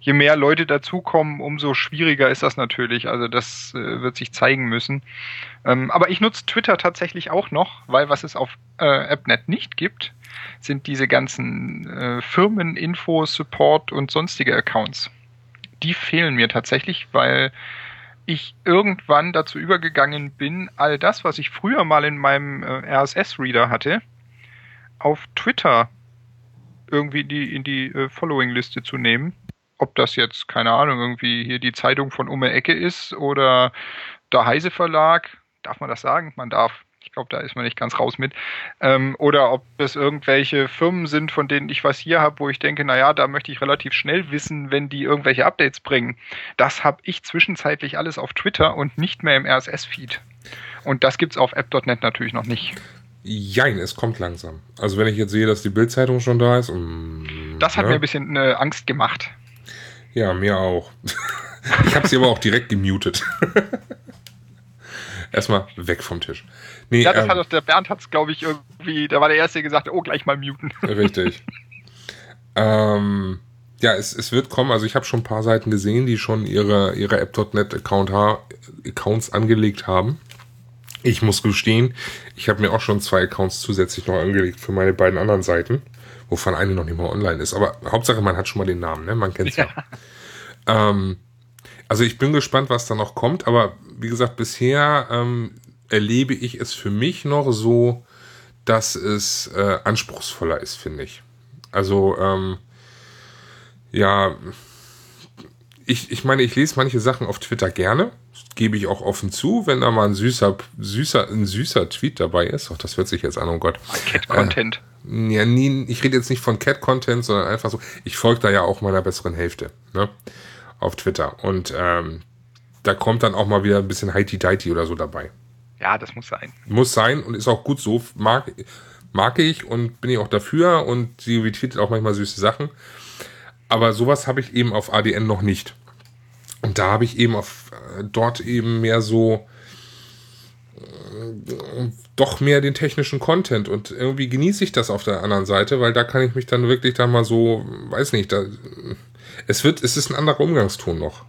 je mehr Leute dazukommen, umso schwieriger ist das natürlich. Also das äh, wird sich zeigen müssen. Ähm, aber ich nutze Twitter tatsächlich auch noch, weil was es auf äh, AppNet nicht gibt, sind diese ganzen äh, Firmeninfo, Support und sonstige Accounts. Die fehlen mir tatsächlich, weil ich irgendwann dazu übergegangen bin, all das, was ich früher mal in meinem äh, RSS-Reader hatte, auf Twitter irgendwie die, in die äh, Following-Liste zu nehmen ob das jetzt, keine Ahnung, irgendwie hier die Zeitung von um die Ecke ist oder der Heise Verlag, darf man das sagen? Man darf. Ich glaube, da ist man nicht ganz raus mit. Ähm, oder ob das irgendwelche Firmen sind, von denen ich was hier habe, wo ich denke, naja, da möchte ich relativ schnell wissen, wenn die irgendwelche Updates bringen. Das habe ich zwischenzeitlich alles auf Twitter und nicht mehr im RSS-Feed. Und das gibt es auf app.net natürlich noch nicht. Jein, es kommt langsam. Also wenn ich jetzt sehe, dass die Bildzeitung schon da ist. Um, das hat ja. mir ein bisschen äh, Angst gemacht. Ja, mir auch. [LAUGHS] Ich habe sie aber auch direkt gemutet. [LAUGHS] Erstmal weg vom Tisch. Nee, ja, das ähm, hat auch, der Bernd hat es, glaube ich, irgendwie, da war der Erste, der gesagt oh, gleich mal muten. [LAUGHS] Richtig. ähm, ja, es, es wird kommen. Also ich habe schon ein paar Seiten gesehen, die schon ihre, ihre App.net Account Accounts angelegt haben. Ich muss gestehen, ich habe mir auch schon zwei Accounts zusätzlich noch angelegt für meine beiden anderen Seiten, wovon eine noch nicht mal online ist. Aber Hauptsache, man hat schon mal den Namen, ne? Man kennt es ja. ja. Ähm, also ich bin gespannt, was da noch kommt, aber wie gesagt, bisher ähm, erlebe ich es für mich noch so, dass es äh, anspruchsvoller ist, finde ich. Also, ähm, ja, ich, ich meine, ich lese manche Sachen auf Twitter gerne, gebe ich auch offen zu, wenn da mal ein süßer, süßer, ein süßer Tweet dabei ist. Ach, das hört sich jetzt an, oh Gott. Cat-Content. Äh, ja, nie, ich rede jetzt nicht von Cat-Content, sondern einfach so, ich folge da ja auch meiner besseren Hälfte, ne? Auf Twitter. Und ähm, da kommt dann auch mal wieder ein bisschen Heiti-Deiti oder so dabei. Ja, das muss sein. Muss sein und ist auch gut so. Mag, mag ich und bin ich auch dafür und sie retweetet auch manchmal süße Sachen. Aber sowas habe ich eben auf ADN noch nicht. Und da habe ich eben auf dort eben mehr so äh, doch mehr den technischen Content und irgendwie genieße ich das auf der anderen Seite, weil da kann ich mich dann wirklich dann mal so, weiß nicht, da, es wird, es ist ein anderer Umgangston noch.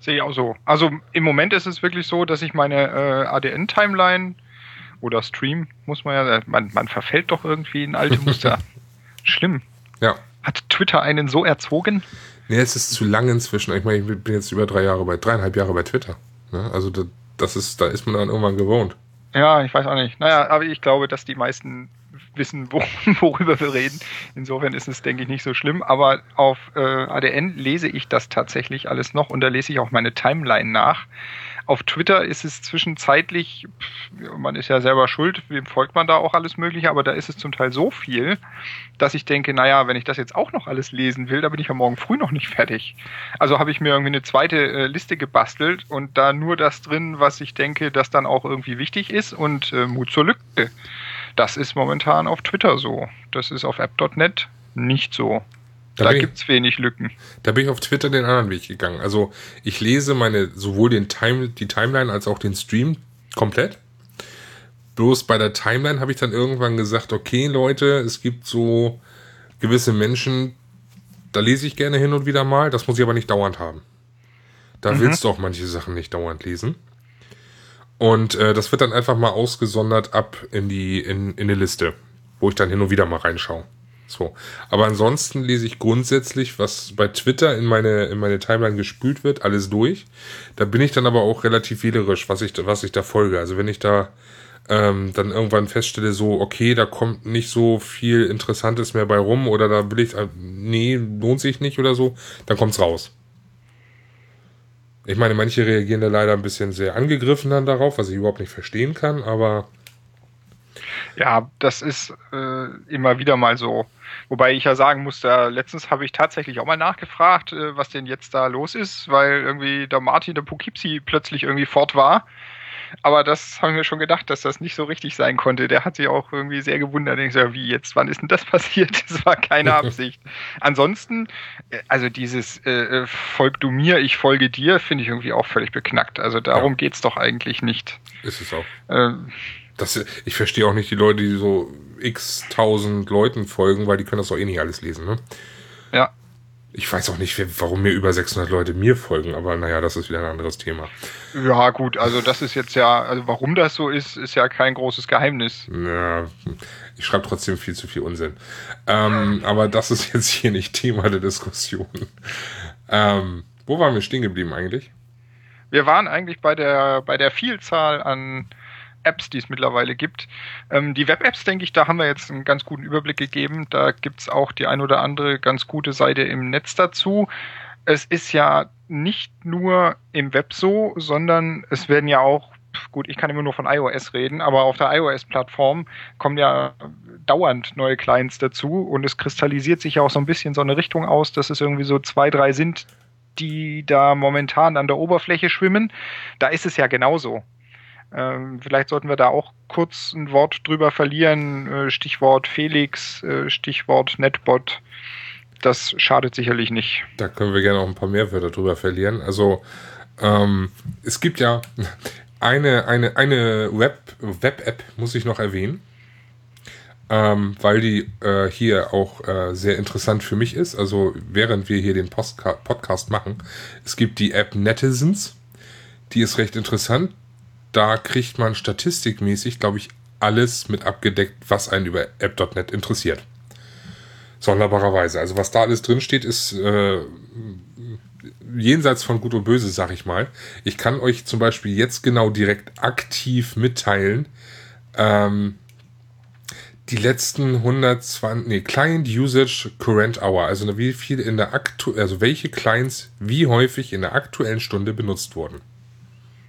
Sehe ich auch so. Also im Moment ist es wirklich so, dass ich meine äh, ADN-Timeline oder Stream, muss man ja, man, man verfällt doch irgendwie in alte Muster. [LAUGHS] Schlimm. Ja. Hat Twitter einen so erzogen? Nee, es ist zu lang inzwischen. Ich meine, ich bin jetzt über drei Jahre bei, dreieinhalb Jahre bei Twitter. Ne? Also da, das ist, da ist man dann irgendwann gewohnt. Ja, ich weiß auch nicht. Naja, aber ich glaube, dass die meisten wissen, wo, [LAUGHS] worüber wir reden. Insofern ist es, denke ich, nicht so schlimm. Aber auf äh, ADN lese ich das tatsächlich alles noch und da lese ich auch meine Timeline nach. Auf Twitter ist es zwischenzeitlich, man ist ja selber schuld, wem folgt man da auch alles Mögliche, aber da ist es zum Teil so viel, dass ich denke, naja, wenn ich das jetzt auch noch alles lesen will, da bin ich ja morgen früh noch nicht fertig. Also habe ich mir irgendwie eine zweite äh, Liste gebastelt und da nur das drin, was ich denke, das dann auch irgendwie wichtig ist und äh, Mut zur Lücke. Das ist momentan auf Twitter so. Das ist auf app.net nicht so. Da, da gibt es wenig Lücken. Da bin ich auf Twitter den anderen Weg gegangen. Also ich lese meine sowohl den Time, die Timeline als auch den Stream komplett. Bloß bei der Timeline habe ich dann irgendwann gesagt, okay Leute, es gibt so gewisse Menschen, da lese ich gerne hin und wieder mal, das muss ich aber nicht dauernd haben. Da mhm. willst du auch manche Sachen nicht dauernd lesen. Und äh, das wird dann einfach mal ausgesondert ab in die in, in eine Liste, wo ich dann hin und wieder mal reinschaue. So. Aber ansonsten lese ich grundsätzlich, was bei Twitter in meine, in meine Timeline gespült wird, alles durch. Da bin ich dann aber auch relativ wählerisch, was ich, was ich da folge. Also wenn ich da ähm, dann irgendwann feststelle, so, okay, da kommt nicht so viel Interessantes mehr bei rum oder da will ich, äh, nee, lohnt sich nicht oder so, dann kommt's raus. Ich meine, manche reagieren da leider ein bisschen sehr angegriffen dann darauf, was ich überhaupt nicht verstehen kann, aber. Ja, das ist äh, immer wieder mal so. Wobei ich ja sagen muss, da letztens habe ich tatsächlich auch mal nachgefragt, äh, was denn jetzt da los ist, weil irgendwie der Martin der Poughkeepsie plötzlich irgendwie fort war. Aber das haben wir schon gedacht, dass das nicht so richtig sein konnte. Der hat sich auch irgendwie sehr gewundert. Ich so, wie jetzt, wann ist denn das [LAUGHS] passiert? Das war keine [LAUGHS] Absicht. Ansonsten, äh, also dieses äh, äh, Folg du mir, ich folge dir, finde ich irgendwie auch völlig beknackt. Also darum ja. geht's doch eigentlich nicht. Ist es auch. Ähm, das, ich verstehe auch nicht die Leute, die so x tausend Leuten folgen, weil die können das doch eh nicht alles lesen, ne? Ja. Ich weiß auch nicht, warum mir über 600 Leute mir folgen, aber naja, das ist wieder ein anderes Thema. Ja, gut, also das ist jetzt ja, also warum das so ist, ist ja kein großes Geheimnis. Ja, ich schreibe trotzdem viel zu viel Unsinn. Ähm, aber das ist jetzt hier nicht Thema der Diskussion. Ähm, wo waren wir stehen geblieben eigentlich? Wir waren eigentlich bei der, bei der Vielzahl an Apps, die es mittlerweile gibt. Ähm, die Web-Apps, denke ich, da haben wir jetzt einen ganz guten Überblick gegeben. Da gibt es auch die ein oder andere ganz gute Seite im Netz dazu. Es ist ja nicht nur im Web so, sondern es werden ja auch gut, ich kann immer nur von iOS reden, aber auf der iOS-Plattform kommen ja dauernd neue Clients dazu und es kristallisiert sich ja auch so ein bisschen so eine Richtung aus, dass es irgendwie so zwei, drei sind, die da momentan an der Oberfläche schwimmen. Da ist es ja genauso. Ähm, vielleicht sollten wir da auch kurz ein Wort drüber verlieren. Äh, Stichwort Felix, äh, Stichwort Netbot. Das schadet sicherlich nicht. Da können wir gerne auch ein paar mehr Wörter drüber verlieren. Also ähm, es gibt ja eine, eine, eine Web-App, Web muss ich noch erwähnen. Ähm, weil die äh, hier auch äh, sehr interessant für mich ist. Also während wir hier den Postka Podcast machen, es gibt die App Netizens. Die ist recht interessant da kriegt man statistikmäßig, glaube ich, alles mit abgedeckt, was einen über app.net interessiert. Sonderbarerweise. Also was da alles drin steht, ist äh, jenseits von Gut und Böse, sag ich mal. Ich kann euch zum Beispiel jetzt genau direkt aktiv mitteilen, ähm, die letzten 120, nee, Client Usage Current Hour, also wie viel in der aktu also welche Clients wie häufig in der aktuellen Stunde benutzt wurden.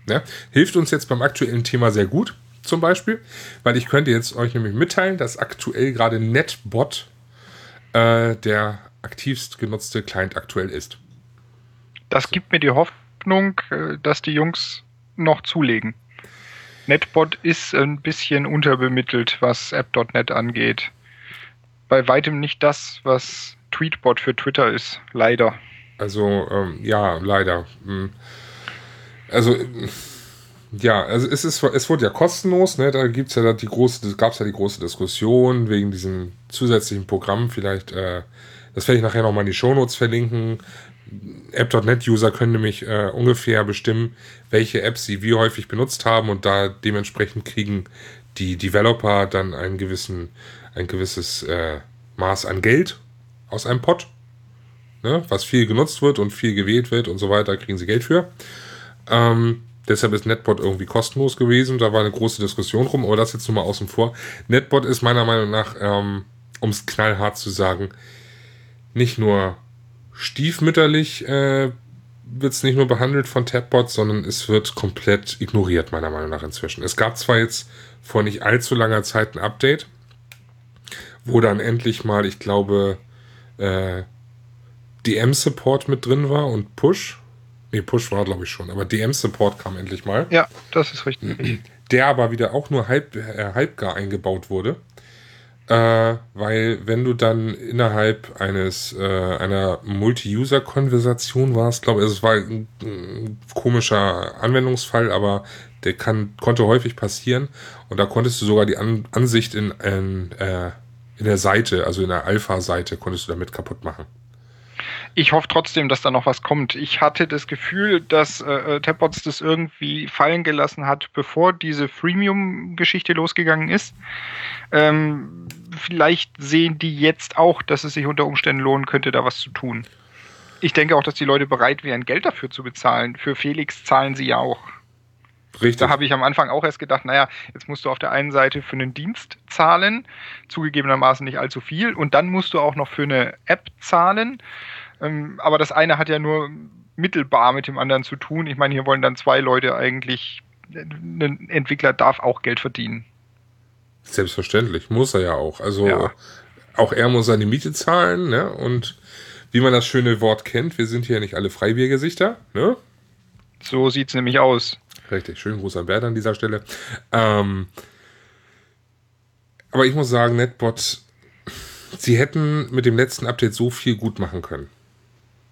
Ja, hilft uns jetzt beim aktuellen Thema sehr gut, zum Beispiel, weil ich könnte jetzt euch nämlich mitteilen, dass aktuell gerade NetBot äh, der aktivst genutzte Client aktuell ist. Das gibt mir die Hoffnung, äh, dass die Jungs noch zulegen. NetBot ist ein bisschen unterbemittelt, was App.net angeht. Bei weitem nicht das, was Tweetbot für Twitter ist, leider. Also, ähm, ja, leider. Hm. Also, ja, also es ist, es wurde ja kostenlos, ne? Da gibt's ja die große, gab es ja die große Diskussion wegen diesem zusätzlichen Programm. Vielleicht, äh, das werde ich nachher nochmal in die Shownotes verlinken. App.net-User können nämlich äh, ungefähr bestimmen, welche Apps sie wie häufig benutzt haben und da dementsprechend kriegen die Developer dann einen gewissen, ein gewisses äh, Maß an Geld aus einem Pot, ne? was viel genutzt wird und viel gewählt wird und so weiter, kriegen sie Geld für. Ähm, deshalb ist Netbot irgendwie kostenlos gewesen. Da war eine große Diskussion rum, aber das jetzt nur mal außen vor. Netbot ist meiner Meinung nach, ähm, um es knallhart zu sagen, nicht nur stiefmütterlich äh, wird es nicht nur behandelt von Tabbots, sondern es wird komplett ignoriert, meiner Meinung nach inzwischen. Es gab zwar jetzt vor nicht allzu langer Zeit ein Update, wo dann endlich mal, ich glaube, äh, DM-Support mit drin war und Push. Nee, Push war, glaube ich, schon, aber DM-Support kam endlich mal. Ja, das ist richtig. [CLEARS THROAT] Der aber wieder auch nur halb, äh, halbgar eingebaut wurde. Äh, weil wenn du dann innerhalb eines äh, einer Multi-User-Konversation warst, glaube ich, es war ein, ein, komischer Anwendungsfall, aber der kann, konnte häufig passieren und da konntest du sogar die An Ansicht in, in, äh, in der Seite, also in der Alpha-Seite, konntest du damit kaputt machen ich hoffe trotzdem, dass da noch was kommt. Ich hatte das Gefühl, dass äh, äh Tapots das irgendwie fallen gelassen hat, bevor diese Freemium-Geschichte losgegangen ist. Ähm, vielleicht sehen die jetzt auch, dass es sich unter Umständen lohnen könnte, da was zu tun. Ich denke auch, dass die Leute bereit wären, Geld dafür zu bezahlen. Für Felix zahlen sie ja auch. Richtig. Da habe ich am Anfang auch erst gedacht, naja, jetzt musst du auf der einen Seite für einen Dienst zahlen, zugegebenermaßen nicht allzu viel, und dann musst du auch noch für eine App zahlen. Ähm, aber das eine hat ja nur mittelbar mit dem anderen zu tun. Ich meine, hier wollen dann zwei Leute eigentlich, ein Entwickler darf auch Geld verdienen. Selbstverständlich, muss er ja auch. Also ja. auch er muss seine Miete zahlen, ne? Und wie man das schöne Wort kennt, wir sind hier nicht alle Freibiergesichter, ne? So sieht's nämlich aus. Richtig, schönen Gruß an Bert an dieser Stelle. Ähm, aber ich muss sagen, NetBot, sie hätten mit dem letzten Update so viel gut machen können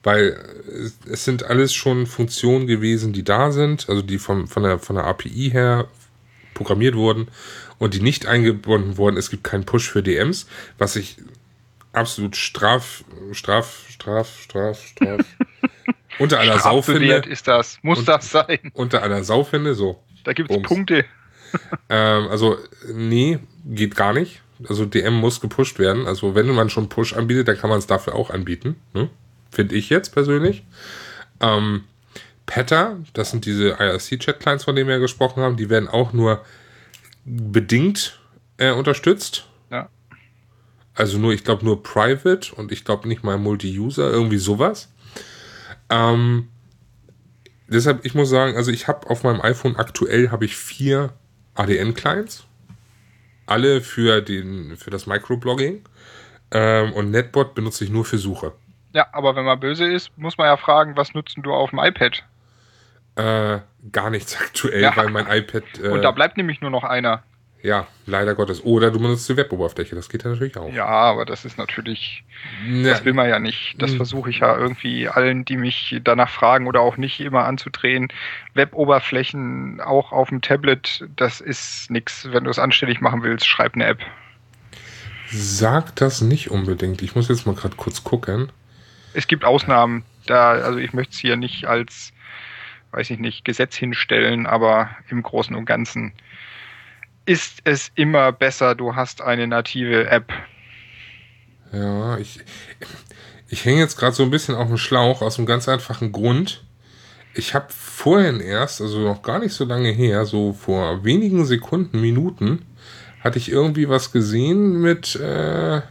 weil es sind alles schon Funktionen gewesen, die da sind, also die vom, von, der, von der API her programmiert wurden und die nicht eingebunden wurden. Es gibt keinen Push für DMs, was ich absolut straf, straf, straf, straf, straf [LAUGHS] unter aller Sau finde. ist das, muss und, das sein. Unter aller Sau finde, so. Da gibt es Punkte. [LAUGHS] ähm, also, nee, geht gar nicht. Also DM muss gepusht werden. Also wenn man schon Push anbietet, dann kann man es dafür auch anbieten. Ne? Finde ich jetzt persönlich. Ähm, Peta, das sind diese IRC-Chat-Clients, von denen wir gesprochen haben, die werden auch nur bedingt äh, unterstützt. Ja. Also nur, ich glaube, nur Private und ich glaube nicht mal Multi-User, irgendwie sowas. Ähm, deshalb, ich muss sagen, also ich habe auf meinem iPhone aktuell habe ich vier ADN-Clients. Alle für, den, für das Microblogging. Ähm, und NetBot benutze ich nur für Suche. Ja, aber wenn man böse ist, muss man ja fragen, was nutzt du auf dem iPad? Äh, gar nichts [LAUGHS] aktuell, ja. weil mein iPad. Äh, Und da bleibt nämlich nur noch einer. Ja, leider Gottes. Oder du benutzt die Weboberfläche, das geht ja natürlich auch. Ja, aber das ist natürlich, ja. das will man ja nicht. Das hm. versuche ich ja irgendwie allen, die mich danach fragen oder auch nicht immer anzudrehen. Weboberflächen auch auf dem Tablet, das ist nix. Wenn du es anständig machen willst, schreib eine App. Sag das nicht unbedingt. Ich muss jetzt mal gerade kurz gucken es gibt Ausnahmen. Da, also ich möchte es hier nicht als weiß ich nicht, Gesetz hinstellen, aber im Großen und Ganzen ist es immer besser, du hast eine native App. Ja, ich, ich hänge jetzt gerade so ein bisschen auf dem Schlauch aus einem ganz einfachen Grund. Ich habe vorhin erst, also noch gar nicht so lange her, so vor wenigen Sekunden, Minuten, hatte ich irgendwie was gesehen mit äh,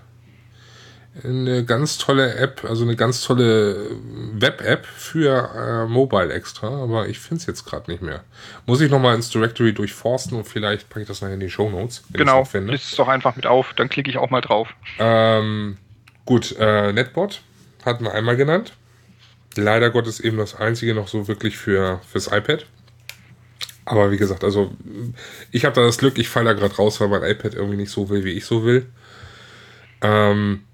eine ganz tolle App, also eine ganz tolle Web-App für äh, Mobile extra, aber ich finde es jetzt gerade nicht mehr. Muss ich nochmal ins Directory durchforsten und vielleicht packe ich das nachher in die Show Notes. Genau, ist es doch einfach mit auf, dann klicke ich auch mal drauf. Ähm, gut, äh, Netbot hatten wir einmal genannt. Leider Gottes eben das einzige noch so wirklich für fürs iPad. Aber wie gesagt, also ich habe da das Glück, ich falle da gerade raus, weil mein iPad irgendwie nicht so will, wie ich so will. Ähm,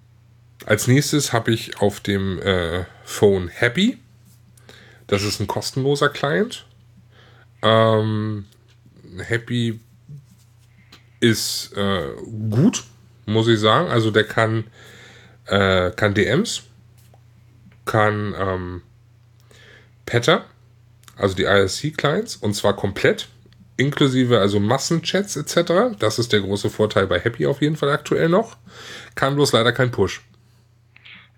als nächstes habe ich auf dem äh, Phone Happy. Das ist ein kostenloser Client. Ähm, Happy ist äh, gut, muss ich sagen. Also der kann, äh, kann DMs, kann ähm, Patter, also die IRC-Clients, und zwar komplett, inklusive also Massenchats etc. Das ist der große Vorteil bei Happy auf jeden Fall aktuell noch. Kann bloß leider kein Push.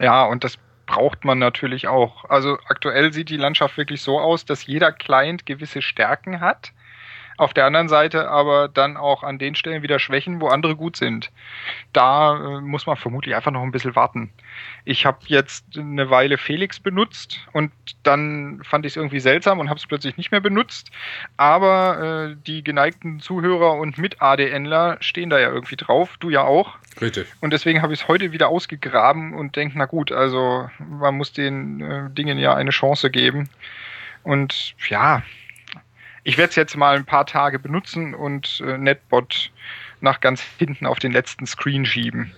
Ja, und das braucht man natürlich auch. Also aktuell sieht die Landschaft wirklich so aus, dass jeder Client gewisse Stärken hat auf der anderen Seite aber dann auch an den Stellen wieder Schwächen, wo andere gut sind. Da äh, muss man vermutlich einfach noch ein bisschen warten. Ich habe jetzt eine Weile Felix benutzt und dann fand ich es irgendwie seltsam und habe es plötzlich nicht mehr benutzt. Aber äh, die geneigten Zuhörer und Mit-ADNler stehen da ja irgendwie drauf, du ja auch. Richtig. Und deswegen habe ich es heute wieder ausgegraben und denke, na gut, also man muss den äh, Dingen ja eine Chance geben. Und ja, ich werde es jetzt mal ein paar Tage benutzen und äh, Netbot nach ganz hinten auf den letzten Screen schieben.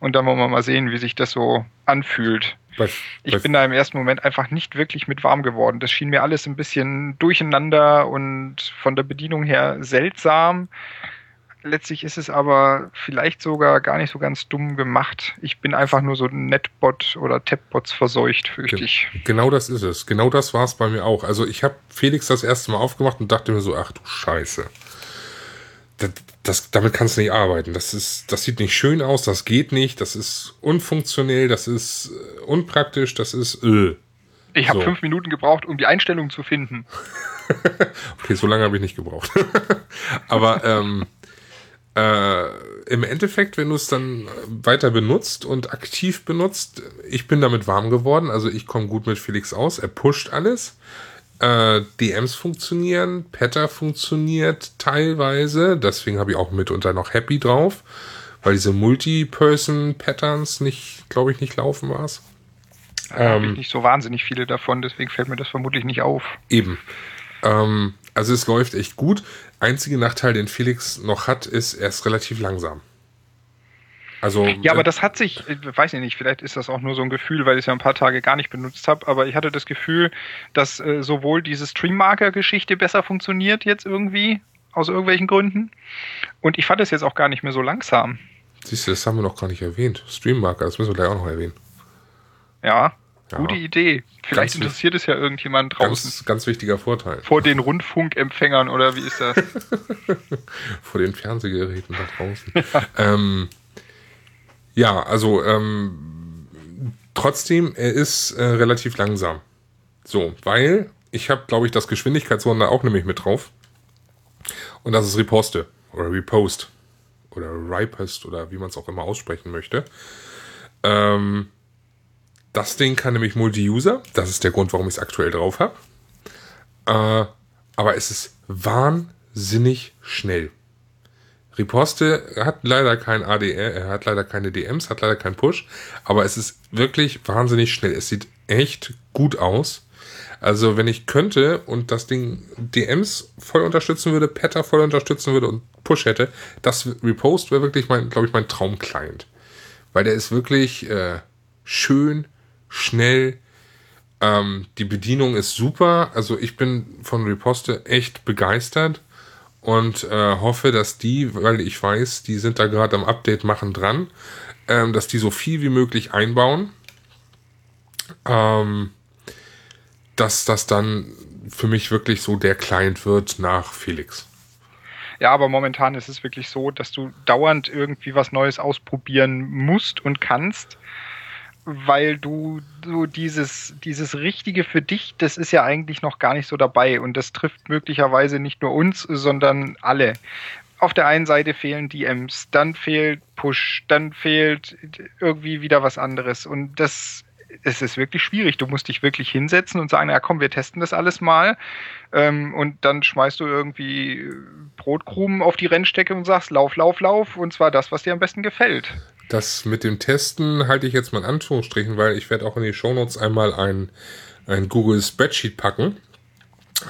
Und dann wollen wir mal sehen, wie sich das so anfühlt. Was, ich was? bin da im ersten Moment einfach nicht wirklich mit warm geworden. Das schien mir alles ein bisschen durcheinander und von der Bedienung her seltsam. Letztlich ist es aber vielleicht sogar gar nicht so ganz dumm gemacht. Ich bin einfach nur so Netbot oder Tapbots verseucht, fürchte ich. Genau das ist es. Genau das war es bei mir auch. Also ich habe Felix das erste Mal aufgemacht und dachte mir so, ach du Scheiße. Das, das, damit kannst du nicht arbeiten. Das, ist, das sieht nicht schön aus, das geht nicht, das ist unfunktionell, das ist äh, unpraktisch, das ist äh. Ich habe so. fünf Minuten gebraucht, um die Einstellung zu finden. [LAUGHS] okay, so lange habe ich nicht gebraucht. [LAUGHS] Aber ähm, äh, im Endeffekt, wenn du es dann weiter benutzt und aktiv benutzt, ich bin damit warm geworden, also ich komme gut mit Felix aus, er pusht alles. Äh, DMs funktionieren, Patter funktioniert teilweise, deswegen habe ich auch mitunter noch Happy drauf, weil diese Multi-Person-Patterns nicht, glaube ich, nicht laufen war es. Ähm, nicht so wahnsinnig viele davon, deswegen fällt mir das vermutlich nicht auf. Eben. Ähm, also es läuft echt gut. Einzige Nachteil, den Felix noch hat, ist, er ist relativ langsam. Also, ja, aber das hat sich, ich weiß ich nicht, vielleicht ist das auch nur so ein Gefühl, weil ich es ja ein paar Tage gar nicht benutzt habe, aber ich hatte das Gefühl, dass äh, sowohl diese Stream-Marker-Geschichte besser funktioniert jetzt irgendwie, aus irgendwelchen Gründen. Und ich fand es jetzt auch gar nicht mehr so langsam. Siehst du, das haben wir noch gar nicht erwähnt. Stream-Marker, das müssen wir gleich auch noch erwähnen. Ja, ja. Gute Idee. Vielleicht ganz interessiert es ja irgendjemand draußen. Ganz, ganz wichtiger Vorteil. Vor den Rundfunkempfängern oder wie ist das? [LAUGHS] Vor den Fernsehgeräten da draußen. Ja, [LAUGHS] ähm, ja also ähm, trotzdem, er ist äh, relativ langsam. So, weil ich habe, glaube ich, das Geschwindigkeitswunder auch nämlich mit drauf. Und das ist Riposte oder Repost oder Ripost oder wie man es auch immer aussprechen möchte. Ähm, das Ding kann nämlich Multi-User. Das ist der Grund, warum ich es aktuell drauf habe. Äh, aber es ist wahnsinnig schnell. Riposte hat leider kein ADR, er hat leider keine DMs, hat leider keinen Push, aber es ist wirklich wahnsinnig schnell. Es sieht echt gut aus. Also wenn ich könnte und das Ding DMs voll unterstützen würde, Patter voll unterstützen würde und Push hätte, das Repost wäre wirklich mein, glaube ich, mein Traumclient. Weil der ist wirklich äh, schön, schnell. Ähm, die Bedienung ist super. Also ich bin von Reposte echt begeistert und äh, hoffe, dass die, weil ich weiß, die sind da gerade am Update machen dran, ähm, dass die so viel wie möglich einbauen. Ähm, dass das dann für mich wirklich so der Client wird nach Felix. Ja, aber momentan ist es wirklich so, dass du dauernd irgendwie was Neues ausprobieren musst und kannst, weil du so dieses, dieses Richtige für dich, das ist ja eigentlich noch gar nicht so dabei und das trifft möglicherweise nicht nur uns, sondern alle. Auf der einen Seite fehlen DMs, dann fehlt Push, dann fehlt irgendwie wieder was anderes und das es ist wirklich schwierig. Du musst dich wirklich hinsetzen und sagen, ja komm, wir testen das alles mal. Ähm, und dann schmeißt du irgendwie Brotkrumen auf die Rennstrecke und sagst, lauf, lauf, lauf. Und zwar das, was dir am besten gefällt. Das mit dem Testen halte ich jetzt mal in Anführungsstrichen, weil ich werde auch in die Shownotes einmal ein, ein Google Spreadsheet packen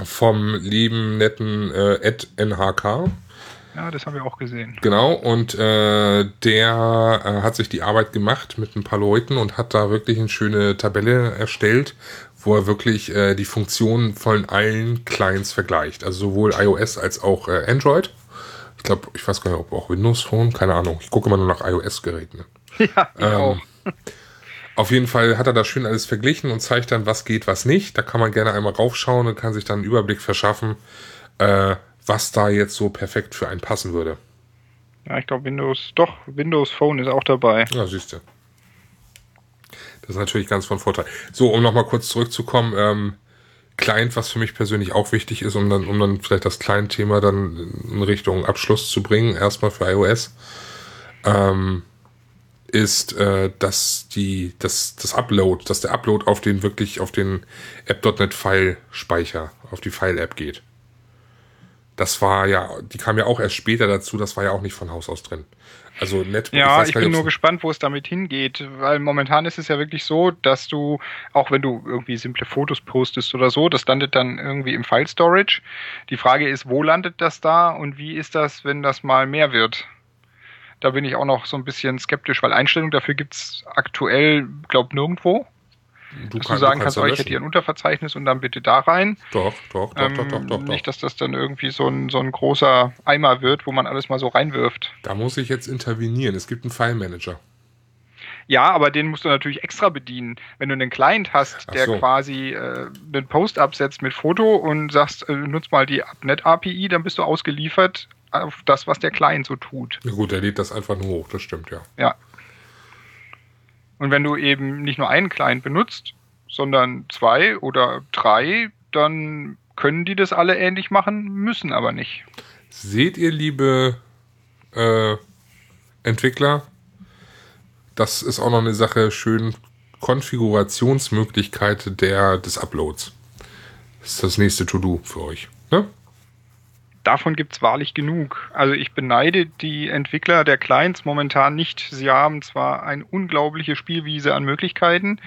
vom lieben netten äh, Ed NHK. Ja, das haben wir auch gesehen. Genau, und äh, der äh, hat sich die Arbeit gemacht mit ein paar Leuten und hat da wirklich eine schöne Tabelle erstellt, wo er wirklich äh, die Funktionen von allen Clients vergleicht. Also sowohl iOS als auch äh, Android. Ich glaube, ich weiß gar nicht, ob auch Windows Phone, keine Ahnung. Ich gucke immer nur nach iOS-Geräten. [LAUGHS] Ja, ich ähm. Auf jeden Fall hat er da schön alles verglichen und zeigt dann, was geht, was nicht. Da kann man gerne einmal raufschauen und kann sich dann einen Überblick verschaffen, äh, was da jetzt so perfekt für einen passen würde. Ja, ich glaube Windows, doch, Windows Phone ist auch dabei. Ja, siehst du. Das ist natürlich ganz von Vorteil. So, um nochmal kurz zurückzukommen, ähm, Client, was für mich persönlich auch wichtig ist, um dann, um dann vielleicht das Client-Thema dann in Richtung Abschluss zu bringen, erstmal für iOS, ähm, ist, äh, dass die, dass das Upload, dass der Upload auf den wirklich auf den App.NET File-Speicher, auf die File-App geht das war ja, die kam ja auch erst später dazu, das war ja auch nicht von Haus aus drin. Also Netbook. Ja, ich, ich bin nur gespannt, wo es damit hingeht, weil momentan ist es ja wirklich so, dass du, auch wenn du irgendwie simple Fotos postest oder so, das landet dann irgendwie im File Storage. Die Frage ist, wo landet das da und wie ist das, wenn das mal mehr wird? Da bin ich auch noch so ein bisschen skeptisch, weil Einstellungen dafür gibt es aktuell, glaub nirgendwo. Du dass kann, du sagen du kannst, kannst oh, ich hätte hier ein Unterverzeichnis und dann bitte da rein. Doch, doch, doch, ähm, doch, doch, doch, Nicht, dass das dann irgendwie so ein, so ein großer Eimer wird, wo man alles mal so reinwirft. Da muss ich jetzt intervenieren. Es gibt einen File Manager. Ja, aber den musst du natürlich extra bedienen. Wenn du einen Client hast, der so. quasi äh, einen Post absetzt mit Foto und sagst, äh, nutz mal die Net API, dann bist du ausgeliefert auf das, was der Client so tut. Ja gut, der lädt das einfach nur hoch, das stimmt, ja. Ja, und wenn du eben nicht nur einen Client benutzt, sondern zwei oder drei, dann können die das alle ähnlich machen, müssen aber nicht. Seht ihr, liebe äh, Entwickler, das ist auch noch eine Sache, schön Konfigurationsmöglichkeit der, des Uploads. Das ist das nächste To-Do für euch. Ne? Davon gibt es wahrlich genug. Also ich beneide die Entwickler der Clients momentan nicht. Sie haben zwar eine unglaubliche Spielwiese an Möglichkeiten,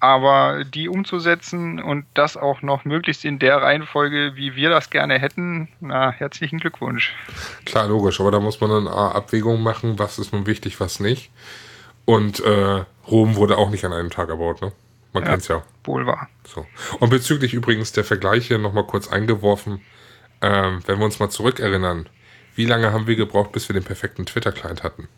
aber die umzusetzen und das auch noch möglichst in der Reihenfolge, wie wir das gerne hätten, na, herzlichen Glückwunsch. Klar, logisch, aber da muss man dann Abwägungen machen, was ist nun wichtig, was nicht. Und äh, Rom wurde auch nicht an einem Tag erbaut, ne? Man ja, kennt's ja. Wohl wahr. So. Und bezüglich übrigens der Vergleiche nochmal kurz eingeworfen, ähm, wenn wir uns mal zurückerinnern, wie lange haben wir gebraucht, bis wir den perfekten Twitter-Client hatten?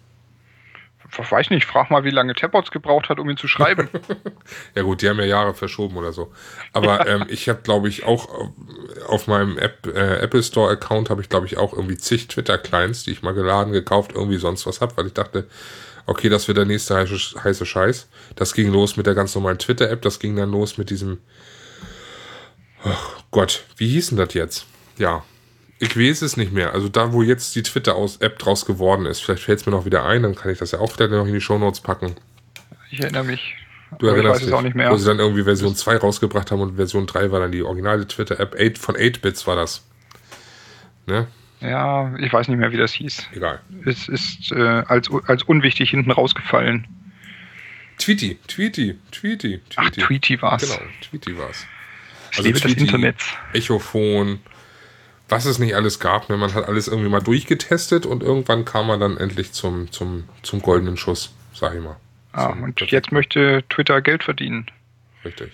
Ich weiß nicht, frag mal, wie lange Tabots gebraucht hat, um ihn zu schreiben. [LAUGHS] ja gut, die haben ja Jahre verschoben oder so. Aber ähm, ich habe, glaube ich, auch auf meinem App, äh, Apple Store Account habe ich, glaube ich, auch irgendwie zig Twitter-Clients, die ich mal geladen, gekauft, irgendwie sonst was hab, weil ich dachte, okay, das wird der nächste heiße, heiße Scheiß. Das ging los mit der ganz normalen Twitter-App, das ging dann los mit diesem, oh Gott, wie hieß denn das jetzt? Ja, ich weiß es nicht mehr. Also da, wo jetzt die Twitter-App draus geworden ist, vielleicht fällt es mir noch wieder ein, dann kann ich das ja auch wieder noch in die Shownotes packen. Ich erinnere mich. Du erinnerst dich, auch nicht mehr. Wo sie dann irgendwie Version 2 rausgebracht haben und Version 3 war dann die originale Twitter-App. Von 8-Bits war das. Ne? Ja, ich weiß nicht mehr, wie das hieß. Egal. Es ist äh, als, als unwichtig hinten rausgefallen. Tweety, Tweety, Tweety, Tweety. Ach, Tweety war's. Genau, Tweety war's. Also lebe Tweety, das Internet. Echophon, was es nicht alles gab. Ne? Man hat alles irgendwie mal durchgetestet und irgendwann kam man dann endlich zum, zum, zum goldenen Schuss, sag ich mal. Ah, zum und jetzt möchte Twitter Geld verdienen. Richtig.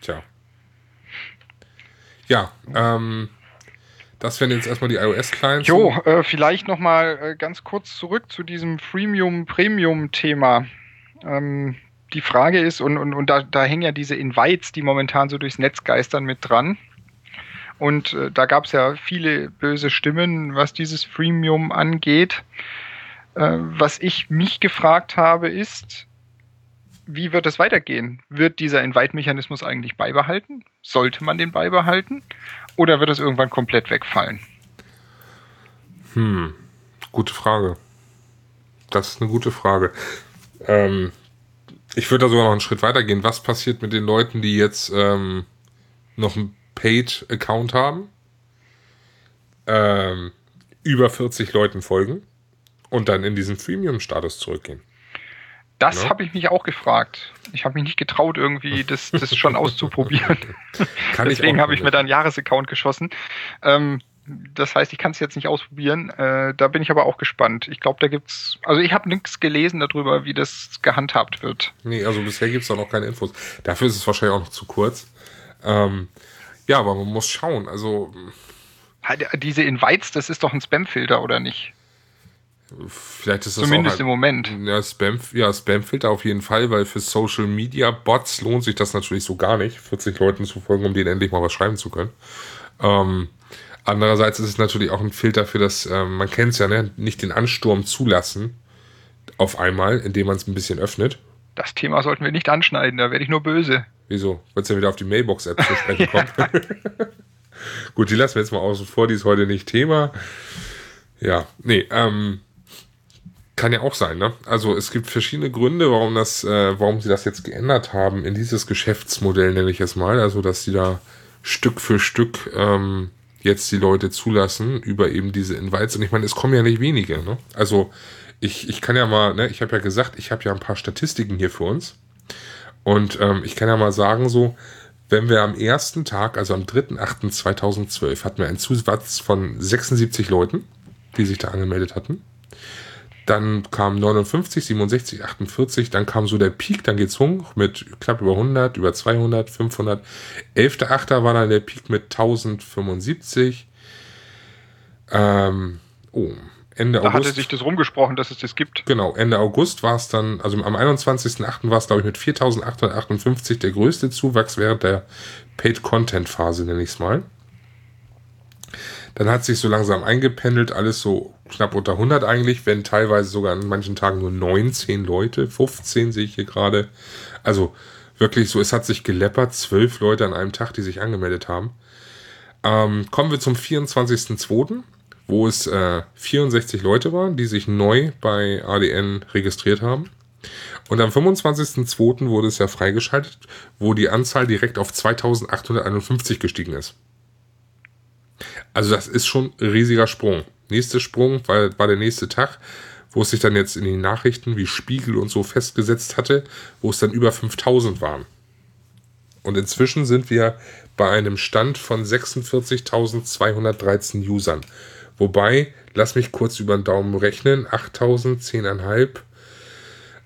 Tja. Ja, ähm, das wären jetzt erstmal die iOS-Clients. Jo, äh, vielleicht nochmal äh, ganz kurz zurück zu diesem Freemium-Premium-Thema. Ähm, die Frage ist, und, und, und da, da hängen ja diese Invites, die momentan so durchs Netz geistern, mit dran. Und äh, da gab es ja viele böse Stimmen, was dieses Freemium angeht. Äh, was ich mich gefragt habe, ist, wie wird es weitergehen? Wird dieser Invite-Mechanismus eigentlich beibehalten? Sollte man den beibehalten? Oder wird es irgendwann komplett wegfallen? Hm, gute Frage. Das ist eine gute Frage. Ähm, ich würde da sogar noch einen Schritt weiter gehen. Was passiert mit den Leuten, die jetzt ähm, noch einen Paid-Account haben, ähm, über 40 Leuten folgen und dann in diesen Freemium-Status zurückgehen? Das ja. habe ich mich auch gefragt. Ich habe mich nicht getraut, irgendwie [LAUGHS] das, das schon auszuprobieren. [LAUGHS] Deswegen habe ich mir da einen Jahresaccount geschossen. Ähm, das heißt, ich kann es jetzt nicht ausprobieren. Äh, da bin ich aber auch gespannt. Ich glaube, da gibt's. Also ich habe nichts gelesen darüber, wie das gehandhabt wird. Nee, also bisher gibt es da noch keine Infos. Dafür ist es wahrscheinlich auch noch zu kurz. Ähm, ja, aber man muss schauen. Also. Diese Invites, das ist doch ein Spamfilter, oder nicht? Vielleicht ist das Zumindest auch im Moment. Ja, Spam, ja, Spamfilter auf jeden Fall, weil für Social Media Bots lohnt sich das natürlich so gar nicht, 40 Leuten zu folgen, um denen endlich mal was schreiben zu können. Ähm, andererseits ist es natürlich auch ein Filter für das, ähm, man kennt es ja, ne, nicht den Ansturm zulassen auf einmal, indem man es ein bisschen öffnet. Das Thema sollten wir nicht anschneiden, da werde ich nur böse. Wieso? Wolltest du ja wieder auf die Mailbox-App zu sprechen kommen? [LAUGHS] [LAUGHS] Gut, die lassen wir jetzt mal außen vor, die ist heute nicht Thema. Ja, nee, ähm, kann ja auch sein, ne? Also es gibt verschiedene Gründe, warum das, äh, warum sie das jetzt geändert haben in dieses Geschäftsmodell, nenne ich es mal. Also dass sie da Stück für Stück ähm, jetzt die Leute zulassen über eben diese Invites. Und ich meine, es kommen ja nicht wenige, ne? Also ich, ich kann ja mal, ne, ich habe ja gesagt, ich habe ja ein paar Statistiken hier für uns. Und ähm, ich kann ja mal sagen, so, wenn wir am ersten Tag, also am 3.8.2012, hatten wir einen Zusatz von 76 Leuten, die sich da angemeldet hatten. Dann kam 59, 67, 48, dann kam so der Peak, dann geht's hoch mit knapp über 100, über 200, 500. 11.8. war dann der Peak mit 1075. Ähm, oh, Ende da August. Da hatte sich das rumgesprochen, dass es das gibt. Genau, Ende August war es dann, also am 21.8. war es, glaube ich, mit 4858 der größte Zuwachs während der Paid-Content-Phase, nenne ich es mal. Dann hat sich so langsam eingependelt, alles so knapp unter 100 eigentlich, wenn teilweise sogar an manchen Tagen nur 19 Leute, 15 sehe ich hier gerade. Also wirklich so, es hat sich geleppert, 12 Leute an einem Tag, die sich angemeldet haben. Ähm, kommen wir zum 24.02., wo es äh, 64 Leute waren, die sich neu bei ADN registriert haben. Und am 25.02. wurde es ja freigeschaltet, wo die Anzahl direkt auf 2851 gestiegen ist. Also das ist schon ein riesiger Sprung. Nächster Sprung war, war der nächste Tag, wo es sich dann jetzt in den Nachrichten wie Spiegel und so festgesetzt hatte, wo es dann über 5000 waren. Und inzwischen sind wir bei einem Stand von 46.213 Usern. Wobei, lass mich kurz über den Daumen rechnen, 8000, 10,5,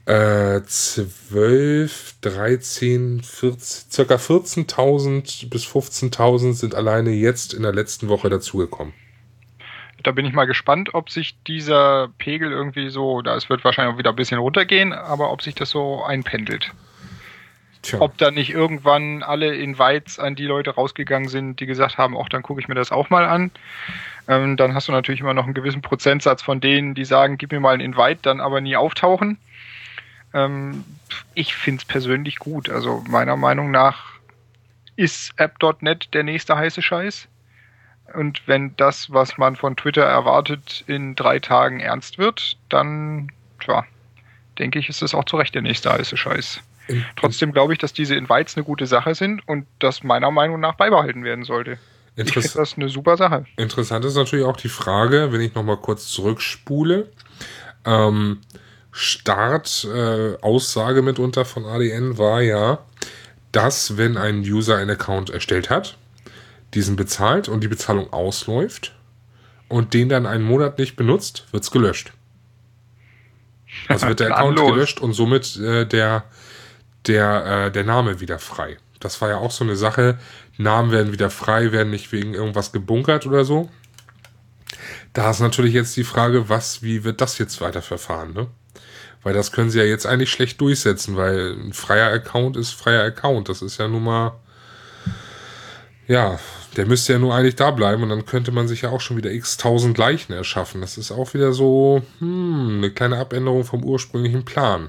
äh, 12, 13, 14, circa 14.000 bis 15.000 sind alleine jetzt in der letzten Woche dazugekommen. Da bin ich mal gespannt, ob sich dieser Pegel irgendwie so, da es wird wahrscheinlich auch wieder ein bisschen runtergehen, aber ob sich das so einpendelt. Tja. Ob da nicht irgendwann alle Invites an die Leute rausgegangen sind, die gesagt haben, auch dann gucke ich mir das auch mal an. Ähm, dann hast du natürlich immer noch einen gewissen Prozentsatz von denen, die sagen, gib mir mal einen Invite, dann aber nie auftauchen. Ähm, ich finde es persönlich gut. Also meiner Meinung nach ist App.net der nächste heiße Scheiß. Und wenn das, was man von Twitter erwartet, in drei Tagen ernst wird, dann, tja, denke ich, ist das auch zu Recht der nächste heiße Scheiß. Trotzdem glaube ich, dass diese Invites eine gute Sache sind und das meiner Meinung nach beibehalten werden sollte. ich finde das eine super Sache. Interessant ist natürlich auch die Frage, wenn ich nochmal kurz zurückspule. Ähm, Start-Aussage äh, mitunter von ADN war ja, dass wenn ein User einen Account erstellt hat, diesen bezahlt und die Bezahlung ausläuft und den dann einen Monat nicht benutzt, wird es gelöscht. Also [LAUGHS] wird der Account gelöscht und somit äh, der, der, äh, der Name wieder frei. Das war ja auch so eine Sache. Namen werden wieder frei, werden nicht wegen irgendwas gebunkert oder so. Da ist natürlich jetzt die Frage, was, wie wird das jetzt weiterverfahren, ne? Weil das können sie ja jetzt eigentlich schlecht durchsetzen, weil ein freier Account ist freier Account. Das ist ja nun mal, ja, der müsste ja nur eigentlich da bleiben und dann könnte man sich ja auch schon wieder x tausend Leichen erschaffen. Das ist auch wieder so, hm, eine kleine Abänderung vom ursprünglichen Plan.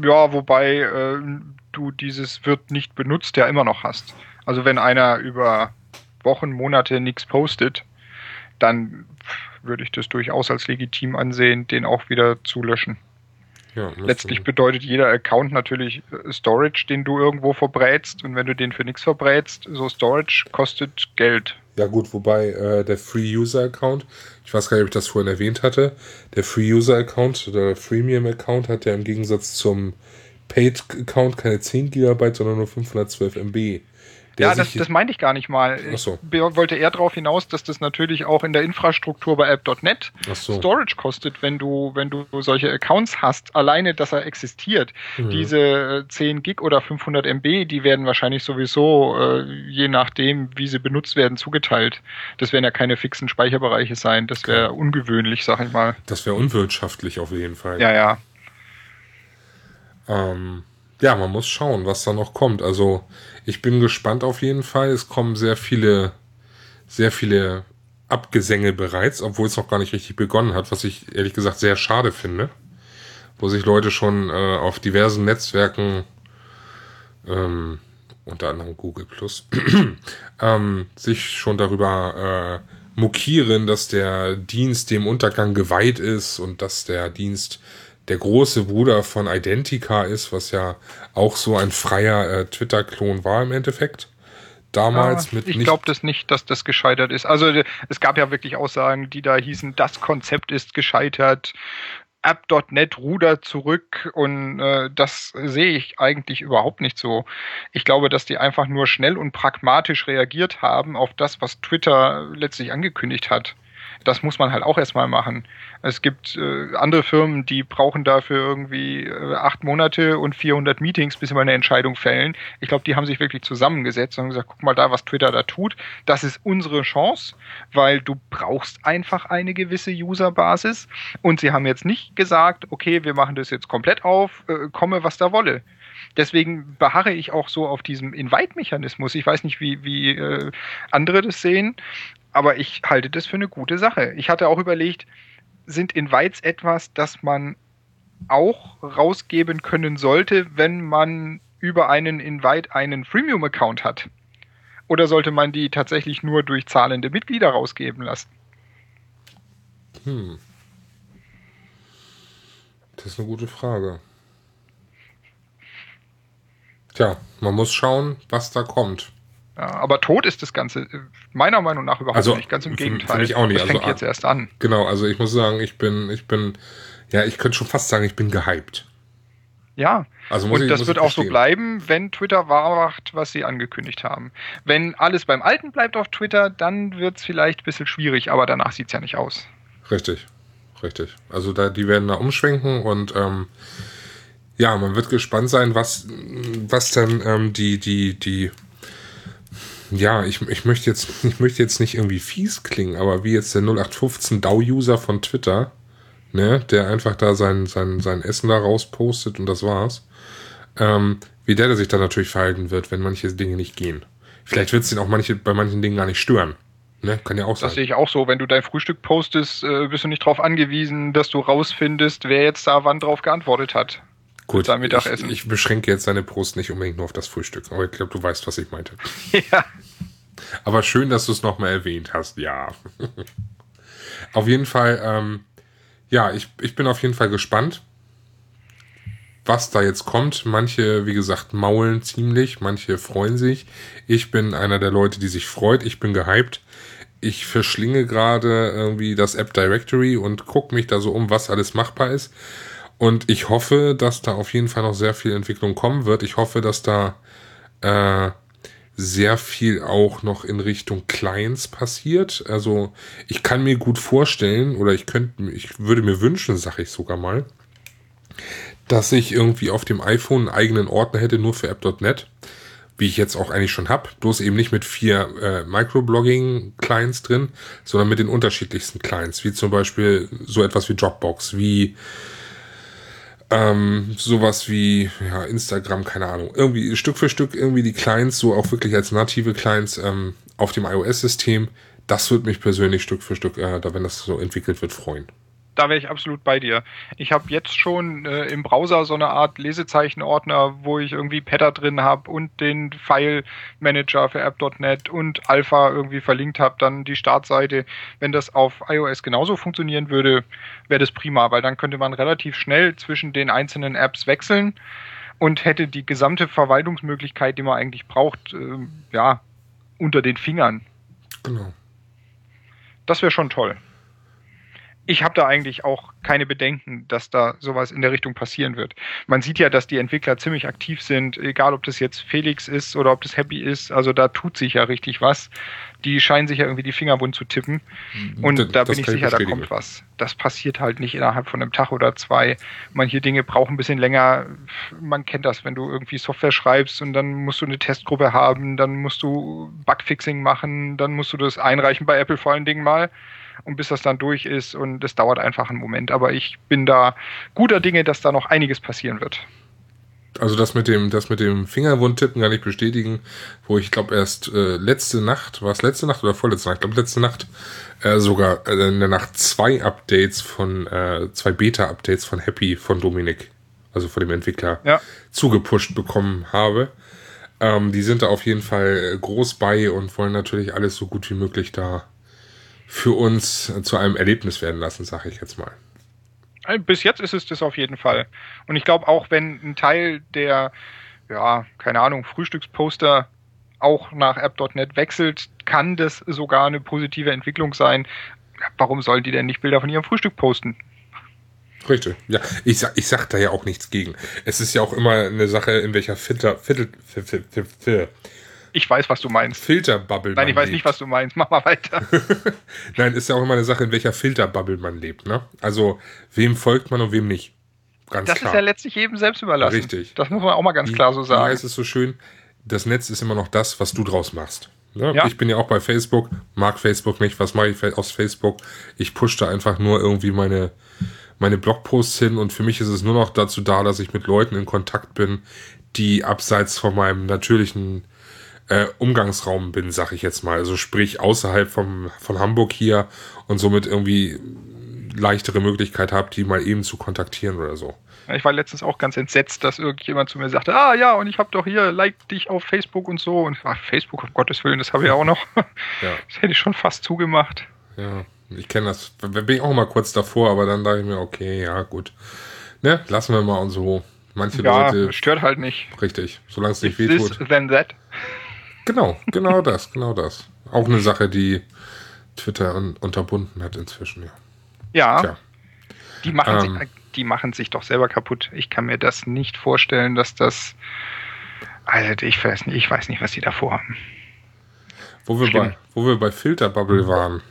Ja, wobei äh, du dieses wird nicht benutzt ja immer noch hast. Also wenn einer über Wochen, Monate nichts postet, dann würde ich das durchaus als legitim ansehen, den auch wieder zu löschen. Ja, Letztlich bedeutet jeder Account natürlich äh, Storage, den du irgendwo verbrätst. Und wenn du den für nichts verbrätst, so Storage kostet Geld. Ja gut, wobei äh, der Free-User-Account, ich weiß gar nicht, ob ich das vorhin erwähnt hatte, der Free-User-Account oder Freemium-Account hat ja im Gegensatz zum Paid-Account keine 10 GB, sondern nur 512 MB ja, das, das meinte ich gar nicht mal. So. Ich wollte eher darauf hinaus, dass das natürlich auch in der Infrastruktur bei App.net so. Storage kostet, wenn du, wenn du solche Accounts hast, alleine, dass er existiert. Mhm. Diese 10 äh, Gig oder 500 MB, die werden wahrscheinlich sowieso, äh, je nachdem, wie sie benutzt werden, zugeteilt. Das werden ja keine fixen Speicherbereiche sein. Das wäre okay. ungewöhnlich, sag ich mal. Das wäre unwirtschaftlich auf jeden Fall. Ja, ja. Ähm, ja, man muss schauen, was da noch kommt. Also ich bin gespannt auf jeden Fall. Es kommen sehr viele, sehr viele Abgesänge bereits, obwohl es noch gar nicht richtig begonnen hat, was ich ehrlich gesagt sehr schade finde. Wo sich Leute schon äh, auf diversen Netzwerken, ähm, unter anderem Google Plus, [CLEARS THROAT] ähm, sich schon darüber äh, mokieren, dass der Dienst dem Untergang geweiht ist und dass der Dienst der große Bruder von Identica ist, was ja auch so ein freier äh, Twitter-Klon war im Endeffekt. Damals ah, mit. Ich glaube das nicht, dass das gescheitert ist. Also es gab ja wirklich Aussagen, die da hießen, das Konzept ist gescheitert. App.net rudert zurück und äh, das sehe ich eigentlich überhaupt nicht so. Ich glaube, dass die einfach nur schnell und pragmatisch reagiert haben auf das, was Twitter letztlich angekündigt hat das muss man halt auch erstmal machen. Es gibt äh, andere Firmen, die brauchen dafür irgendwie äh, acht Monate und 400 Meetings, bis sie mal eine Entscheidung fällen. Ich glaube, die haben sich wirklich zusammengesetzt und gesagt, guck mal da, was Twitter da tut. Das ist unsere Chance, weil du brauchst einfach eine gewisse Userbasis. Und sie haben jetzt nicht gesagt, okay, wir machen das jetzt komplett auf, äh, komme, was da wolle. Deswegen beharre ich auch so auf diesem Invite-Mechanismus. Ich weiß nicht, wie, wie äh, andere das sehen, aber ich halte das für eine gute Sache. Ich hatte auch überlegt, sind Invites etwas, das man auch rausgeben können sollte, wenn man über einen Invite einen Freemium-Account hat? Oder sollte man die tatsächlich nur durch zahlende Mitglieder rausgeben lassen? Hm. Das ist eine gute Frage. Tja, man muss schauen, was da kommt. Ja, aber tot ist das Ganze äh, meiner Meinung nach überhaupt also, nicht. Ganz im Gegenteil. Ich auch nicht. Das also, fängt jetzt erst an. Genau, also ich muss sagen, ich bin, ich bin, ja, ich könnte schon fast sagen, ich bin gehypt. Ja, also und ich, das wird auch so bleiben, wenn Twitter wahr macht, was sie angekündigt haben. Wenn alles beim Alten bleibt auf Twitter, dann wird es vielleicht ein bisschen schwierig, aber danach sieht es ja nicht aus. Richtig, richtig. Also da, die werden da umschwenken und ähm, ja, man wird gespannt sein, was, was dann ähm, die, die, die ja, ich, ich möchte jetzt, ich möchte jetzt nicht irgendwie fies klingen, aber wie jetzt der 0815 DAO-User von Twitter, ne, der einfach da sein, sein, sein Essen da rauspostet und das war's, ähm, wie der, der sich da natürlich verhalten wird, wenn manche Dinge nicht gehen. Vielleicht wird es ihn auch manche, bei manchen Dingen gar nicht stören. Ne? Kann ja auch sein. Das sehe ich auch so. Wenn du dein Frühstück postest, äh, bist du nicht darauf angewiesen, dass du rausfindest, wer jetzt da wann drauf geantwortet hat. Gut, ich, ich, beschränke jetzt deine Brust nicht unbedingt nur auf das Frühstück, aber ich glaube, du weißt, was ich meinte. [LAUGHS] ja. Aber schön, dass du es nochmal erwähnt hast, ja. [LAUGHS] auf jeden Fall, ähm, ja, ich, ich bin auf jeden Fall gespannt, was da jetzt kommt. Manche, wie gesagt, maulen ziemlich, manche freuen sich. Ich bin einer der Leute, die sich freut. Ich bin gehypt. Ich verschlinge gerade irgendwie das App Directory und gucke mich da so um, was alles machbar ist. Und ich hoffe, dass da auf jeden Fall noch sehr viel Entwicklung kommen wird. Ich hoffe, dass da äh, sehr viel auch noch in Richtung Clients passiert. Also ich kann mir gut vorstellen, oder ich könnte, ich würde mir wünschen, sag ich sogar mal, dass ich irgendwie auf dem iPhone einen eigenen Ordner hätte, nur für App.net, wie ich jetzt auch eigentlich schon habe, bloß eben nicht mit vier äh, Microblogging-Clients drin, sondern mit den unterschiedlichsten Clients, wie zum Beispiel so etwas wie Dropbox, wie ähm, sowas wie ja, Instagram, keine Ahnung, irgendwie Stück für Stück irgendwie die Clients so auch wirklich als native Clients ähm, auf dem iOS-System. Das würde mich persönlich Stück für Stück, äh, da wenn das so entwickelt wird, freuen da wäre ich absolut bei dir. Ich habe jetzt schon äh, im Browser so eine Art Lesezeichen-Ordner, wo ich irgendwie Patter drin habe und den File-Manager für App.NET und Alpha irgendwie verlinkt habe, dann die Startseite. Wenn das auf iOS genauso funktionieren würde, wäre das prima, weil dann könnte man relativ schnell zwischen den einzelnen Apps wechseln und hätte die gesamte Verwaltungsmöglichkeit, die man eigentlich braucht, äh, ja, unter den Fingern. Genau. Das wäre schon toll ich habe da eigentlich auch keine Bedenken, dass da sowas in der Richtung passieren wird. Man sieht ja, dass die Entwickler ziemlich aktiv sind, egal ob das jetzt Felix ist oder ob das Happy ist. Also da tut sich ja richtig was. Die scheinen sich ja irgendwie die Finger wund zu tippen. Mhm. Und das, da bin ich sicher, da kommt was. Das passiert halt nicht innerhalb von einem Tag oder zwei. Manche Dinge brauchen ein bisschen länger. Man kennt das, wenn du irgendwie Software schreibst und dann musst du eine Testgruppe haben, dann musst du Bugfixing machen, dann musst du das einreichen bei Apple vor allen Dingen mal und bis das dann durch ist und es dauert einfach einen Moment. Aber ich bin da guter Dinge, dass da noch einiges passieren wird. Also das mit dem, das mit dem Fingerwundtippen kann ich bestätigen, wo ich glaube erst äh, letzte Nacht, war es letzte Nacht oder vorletzte Nacht? Ich glaube letzte Nacht äh, sogar äh, in der Nacht zwei Updates von, äh, zwei Beta-Updates von Happy von Dominik, also von dem Entwickler, ja. zugepusht bekommen habe. Ähm, die sind da auf jeden Fall groß bei und wollen natürlich alles so gut wie möglich da für uns zu einem Erlebnis werden lassen, sage ich jetzt mal. Äh, bis jetzt ist es das auf jeden Fall. Und ich glaube auch, wenn ein Teil der, ja, keine Ahnung, Frühstücksposter auch nach app.net wechselt, kann das sogar eine positive Entwicklung sein. Warum sollen die denn nicht Bilder von ihrem Frühstück posten? Richtig, ja. Ich sag, ich sag da ja auch nichts gegen. Es ist ja auch immer eine Sache, in welcher Viertel, Viertel, Viertel, Viertel, ich weiß, was du meinst. Filterbubble. Nein, ich weiß lebt. nicht, was du meinst. Mach mal weiter. [LAUGHS] Nein, ist ja auch immer eine Sache, in welcher Filterbubble man lebt. Ne? Also, wem folgt man und wem nicht. Ganz das klar. ist ja letztlich jedem selbst überlassen. Richtig. Das muss man auch mal ganz klar so sagen. Ja, es ist so schön. Das Netz ist immer noch das, was du draus machst. Ne? Ja. Ich bin ja auch bei Facebook, mag Facebook nicht. Was mache ich aus Facebook? Ich push da einfach nur irgendwie meine, meine Blogposts hin und für mich ist es nur noch dazu da, dass ich mit Leuten in Kontakt bin, die abseits von meinem natürlichen äh, Umgangsraum bin, sag ich jetzt mal. Also sprich außerhalb vom, von Hamburg hier und somit irgendwie leichtere Möglichkeit habe, die mal eben zu kontaktieren oder so. Ich war letztens auch ganz entsetzt, dass irgendjemand zu mir sagte, ah ja, und ich habe doch hier, like dich auf Facebook und so. Und ach, Facebook, um Gottes Willen, das habe ich auch noch. [LAUGHS] ja. Das hätte ich schon fast zugemacht. Ja, ich kenne das. Bin ich auch mal kurz davor, aber dann dachte ich mir, okay, ja, gut. Ne, lassen wir mal und so. Manche ja, Leute. stört halt nicht. Richtig, solange es nicht wehtut. This, then that. Genau, genau das, genau das. Auch eine Sache, die Twitter un unterbunden hat inzwischen, ja. Ja. Tja. Die machen, ähm, sich, die machen sich doch selber kaputt. Ich kann mir das nicht vorstellen, dass das. Also ich weiß nicht, ich weiß nicht, was die da vorhaben. Wo wir, bei, wo wir bei Filterbubble waren,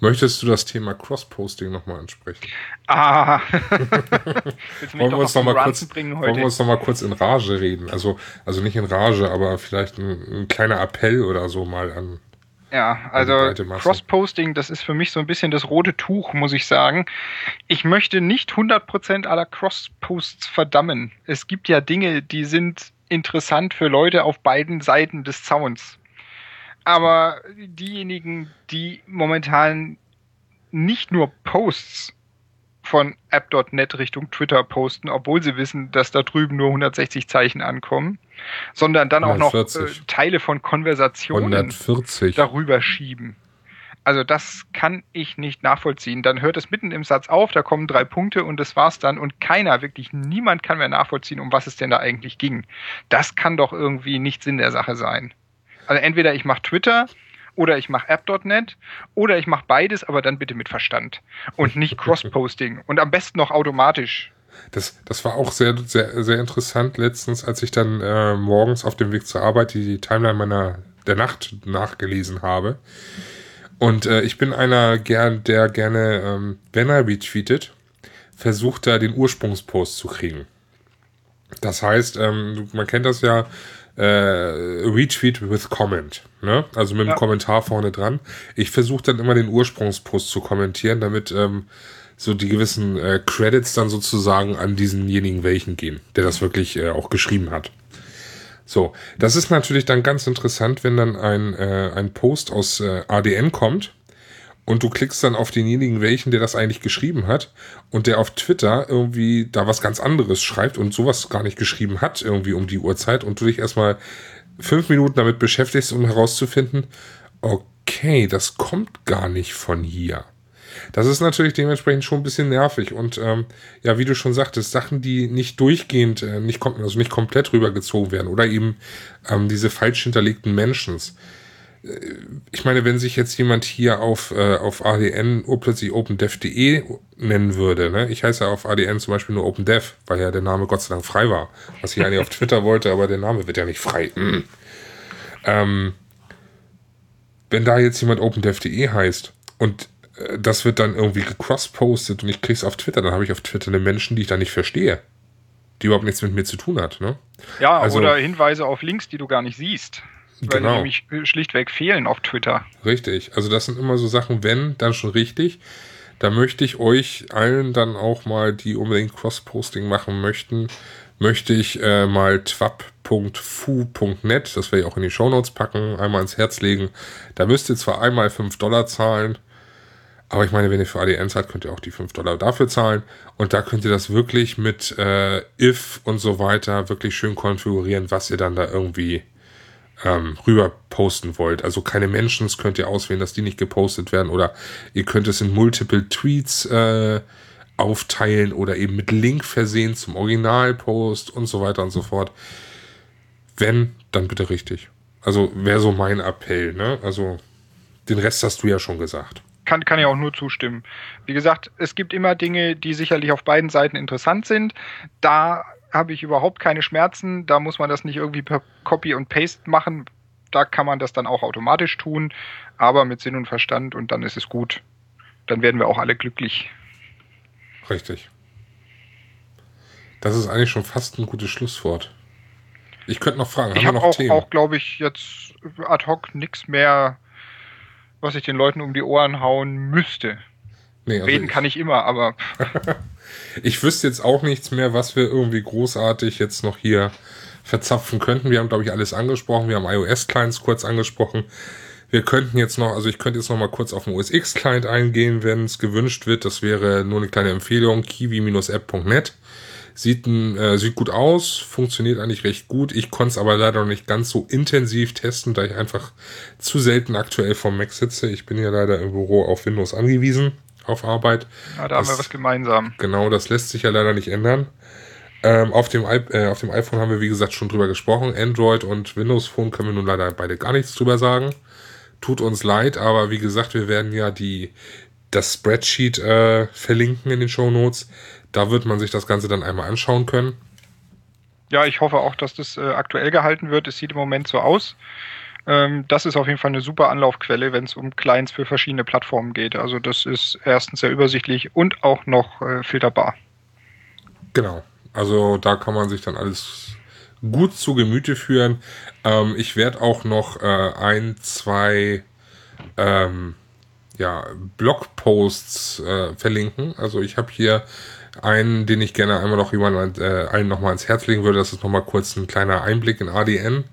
Möchtest du das Thema Cross-Posting nochmal ansprechen? Ah. [LAUGHS] wollen wir uns noch mal kurz, bringen heute? Wollen wir uns noch mal kurz in Rage reden? Also, also nicht in Rage, aber vielleicht ein, ein kleiner Appell oder so mal an. Ja, also Cross-Posting, das ist für mich so ein bisschen das rote Tuch, muss ich sagen. Ich möchte nicht 100% aller Cross-Posts verdammen. Es gibt ja Dinge, die sind interessant für Leute auf beiden Seiten des Zauns aber diejenigen, die momentan nicht nur Posts von app.net Richtung Twitter posten, obwohl sie wissen, dass da drüben nur 160 Zeichen ankommen, sondern dann auch noch äh, Teile von Konversationen 140. darüber schieben. Also das kann ich nicht nachvollziehen. Dann hört es mitten im Satz auf, da kommen drei Punkte und das war's dann und keiner, wirklich niemand kann mehr nachvollziehen, um was es denn da eigentlich ging. Das kann doch irgendwie nicht Sinn der Sache sein. Also entweder ich mache Twitter oder ich mache app.net oder ich mache beides, aber dann bitte mit Verstand und nicht [LAUGHS] Cross-Posting und am besten noch automatisch. Das, das war auch sehr, sehr, sehr interessant letztens, als ich dann äh, morgens auf dem Weg zur Arbeit die Timeline meiner der Nacht nachgelesen habe. Und äh, ich bin einer, gern, der gerne, ähm, wenn er retweetet, versucht da den Ursprungspost zu kriegen. Das heißt, ähm, man kennt das ja, äh, Retweet with Comment. Ne? Also mit ja. einem Kommentar vorne dran. Ich versuche dann immer den Ursprungspost zu kommentieren, damit ähm, so die gewissen äh, Credits dann sozusagen an diesenjenigen welchen gehen, der das wirklich äh, auch geschrieben hat. So, das ist natürlich dann ganz interessant, wenn dann ein, äh, ein Post aus äh, ADN kommt und du klickst dann auf denjenigen welchen, der das eigentlich geschrieben hat und der auf Twitter irgendwie da was ganz anderes schreibt und sowas gar nicht geschrieben hat irgendwie um die Uhrzeit und du dich erstmal fünf Minuten damit beschäftigst, um herauszufinden, okay, das kommt gar nicht von hier. Das ist natürlich dementsprechend schon ein bisschen nervig und ähm, ja, wie du schon sagtest, Sachen, die nicht durchgehend, äh, nicht, also nicht komplett rübergezogen werden oder eben ähm, diese falsch hinterlegten Mentions. Ich meine, wenn sich jetzt jemand hier auf, äh, auf ADN plötzlich OpenDev.de nennen würde, ne? ich heiße ja auf ADN zum Beispiel nur OpenDev, weil ja der Name Gott sei Dank frei war, was ich eigentlich auf Twitter wollte, aber der Name wird ja nicht frei. Mm. Ähm, wenn da jetzt jemand OpenDev.de heißt und äh, das wird dann irgendwie gecross-postet und ich krieg's auf Twitter, dann habe ich auf Twitter eine Menschen, die ich da nicht verstehe. Die überhaupt nichts mit mir zu tun hat, ne? Ja, also, oder Hinweise auf Links, die du gar nicht siehst. Weil genau. die nämlich schlichtweg fehlen auf Twitter. Richtig. Also das sind immer so Sachen, wenn, dann schon richtig. Da möchte ich euch allen dann auch mal, die unbedingt Cross-Posting machen möchten, möchte ich äh, mal twap.fu.net, das werde ich auch in die Shownotes packen, einmal ins Herz legen. Da müsst ihr zwar einmal 5 Dollar zahlen, aber ich meine, wenn ihr für ADN zahlt, könnt ihr auch die 5 Dollar dafür zahlen. Und da könnt ihr das wirklich mit äh, if und so weiter wirklich schön konfigurieren, was ihr dann da irgendwie ähm, rüber posten wollt. Also keine Mentions könnt ihr auswählen, dass die nicht gepostet werden. Oder ihr könnt es in multiple Tweets äh, aufteilen oder eben mit Link versehen zum Originalpost und so weiter und so fort. Wenn, dann bitte richtig. Also wäre so mein Appell. Ne? Also den Rest hast du ja schon gesagt kann, kann ich auch nur zustimmen. Wie gesagt, es gibt immer Dinge, die sicherlich auf beiden Seiten interessant sind. Da habe ich überhaupt keine Schmerzen. Da muss man das nicht irgendwie per Copy und Paste machen. Da kann man das dann auch automatisch tun, aber mit Sinn und Verstand und dann ist es gut. Dann werden wir auch alle glücklich. Richtig. Das ist eigentlich schon fast ein gutes Schlusswort. Ich könnte noch fragen. Ich habe auch, auch glaube ich, jetzt ad hoc nichts mehr was ich den Leuten um die Ohren hauen müsste. Nee, also Reden kann ich immer, aber. [LAUGHS] ich wüsste jetzt auch nichts mehr, was wir irgendwie großartig jetzt noch hier verzapfen könnten. Wir haben, glaube ich, alles angesprochen. Wir haben iOS-Clients kurz angesprochen. Wir könnten jetzt noch, also ich könnte jetzt noch mal kurz auf den OS X-Client eingehen, wenn es gewünscht wird. Das wäre nur eine kleine Empfehlung, kiwi-app.net. Sieht, äh, sieht gut aus, funktioniert eigentlich recht gut. Ich konnte es aber leider noch nicht ganz so intensiv testen, da ich einfach zu selten aktuell vom Mac sitze. Ich bin ja leider im Büro auf Windows angewiesen, auf Arbeit. Ja, da das, haben wir was gemeinsam. Genau, das lässt sich ja leider nicht ändern. Ähm, auf, dem äh, auf dem iPhone haben wir, wie gesagt, schon drüber gesprochen. Android und Windows Phone können wir nun leider beide gar nichts drüber sagen. Tut uns leid, aber wie gesagt, wir werden ja die, das Spreadsheet äh, verlinken in den Show Notes. Da wird man sich das Ganze dann einmal anschauen können. Ja, ich hoffe auch, dass das äh, aktuell gehalten wird. Es sieht im Moment so aus. Ähm, das ist auf jeden Fall eine super Anlaufquelle, wenn es um Clients für verschiedene Plattformen geht. Also das ist erstens sehr übersichtlich und auch noch äh, filterbar. Genau. Also da kann man sich dann alles gut zu Gemüte führen. Ähm, ich werde auch noch äh, ein, zwei ähm, ja, Blogposts äh, verlinken. Also ich habe hier einen, den ich gerne einmal noch jemand, äh, allen nochmal ans Herz legen würde. Das ist nochmal kurz ein kleiner Einblick in ADN.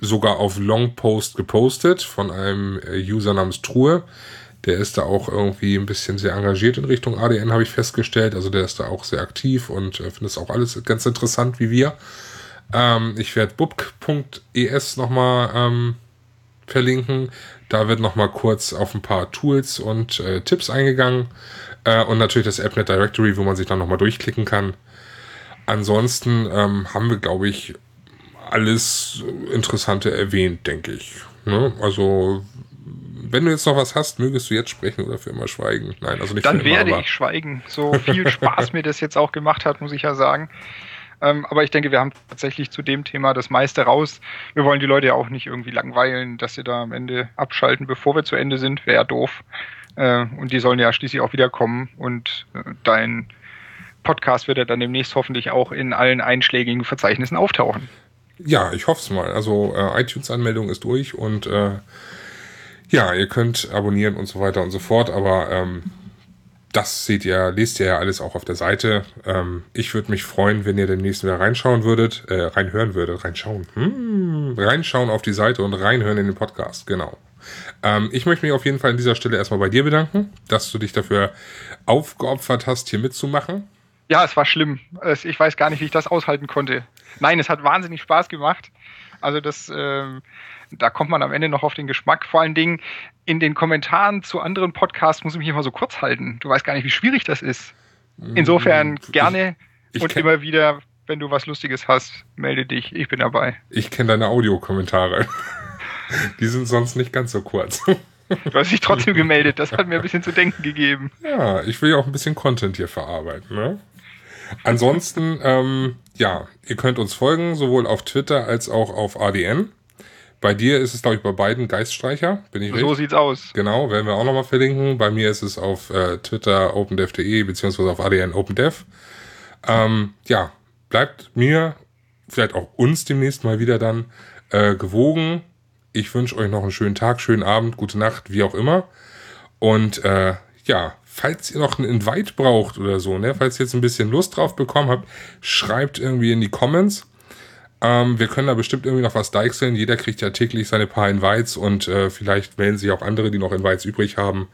Sogar auf Longpost gepostet von einem äh, User namens Truhe. Der ist da auch irgendwie ein bisschen sehr engagiert in Richtung ADN, habe ich festgestellt. Also der ist da auch sehr aktiv und äh, findet es auch alles ganz interessant wie wir. Ähm, ich werde bubk.es nochmal ähm, verlinken. Da wird nochmal kurz auf ein paar Tools und äh, Tipps eingegangen. Äh, und natürlich das AppNet Directory, wo man sich dann nochmal durchklicken kann. Ansonsten ähm, haben wir, glaube ich, alles Interessante erwähnt, denke ich. Ne? Also, wenn du jetzt noch was hast, mögest du jetzt sprechen oder für immer schweigen. Nein, also nicht Dann werde immer, ich schweigen. So viel Spaß [LAUGHS] mir das jetzt auch gemacht hat, muss ich ja sagen. Ähm, aber ich denke, wir haben tatsächlich zu dem Thema das meiste raus. Wir wollen die Leute ja auch nicht irgendwie langweilen, dass sie da am Ende abschalten, bevor wir zu Ende sind. Wäre ja doof. Äh, und die sollen ja schließlich auch wiederkommen und äh, dein Podcast wird ja dann demnächst hoffentlich auch in allen einschlägigen Verzeichnissen auftauchen. Ja, ich hoffe es mal. Also äh, iTunes-Anmeldung ist durch und äh, ja, ihr könnt abonnieren und so weiter und so fort, aber ähm, das seht ihr, lest ihr ja alles auch auf der Seite. Ähm, ich würde mich freuen, wenn ihr demnächst wieder reinschauen würdet, äh, reinhören würdet, reinschauen, hm, reinschauen auf die Seite und reinhören in den Podcast, genau. Ähm, ich möchte mich auf jeden Fall an dieser Stelle erstmal bei dir bedanken, dass du dich dafür aufgeopfert hast, hier mitzumachen. Ja, es war schlimm. Ich weiß gar nicht, wie ich das aushalten konnte. Nein, es hat wahnsinnig Spaß gemacht. Also das, ähm, da kommt man am Ende noch auf den Geschmack. Vor allen Dingen in den Kommentaren zu anderen Podcasts muss ich mich immer so kurz halten. Du weißt gar nicht, wie schwierig das ist. Insofern mm, gerne ich, ich und immer wieder, wenn du was Lustiges hast, melde dich. Ich bin dabei. Ich kenne deine Audiokommentare. [LAUGHS] Die sind sonst nicht ganz so kurz. Du hast dich trotzdem [LAUGHS] gemeldet. Das hat mir ein bisschen zu denken gegeben. Ja, ich will ja auch ein bisschen Content hier verarbeiten. Ne? Ansonsten, ähm, ja, ihr könnt uns folgen, sowohl auf Twitter als auch auf ADN. Bei dir ist es, glaube ich, bei beiden Geiststreicher. Bin ich so richtig? sieht's aus. Genau, werden wir auch nochmal verlinken. Bei mir ist es auf äh, Twitter opendev.de beziehungsweise auf ADN opendev. Ähm, ja, bleibt mir, vielleicht auch uns demnächst mal wieder dann äh, gewogen. Ich wünsche euch noch einen schönen Tag, schönen Abend, gute Nacht, wie auch immer. Und äh, ja, falls ihr noch einen Invite braucht oder so, ne, falls ihr jetzt ein bisschen Lust drauf bekommen habt, schreibt irgendwie in die Comments. Ähm, wir können da bestimmt irgendwie noch was deichseln. Jeder kriegt ja täglich seine paar Invites und äh, vielleicht melden sich auch andere, die noch Invites übrig haben.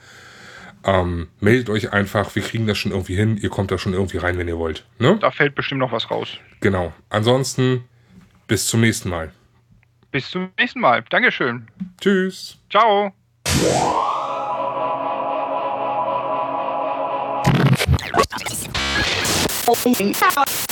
Ähm, meldet euch einfach, wir kriegen das schon irgendwie hin. Ihr kommt da schon irgendwie rein, wenn ihr wollt. Ne? Da fällt bestimmt noch was raus. Genau. Ansonsten, bis zum nächsten Mal. Bis zum nächsten Mal. Dankeschön. Tschüss. Ciao. Oh,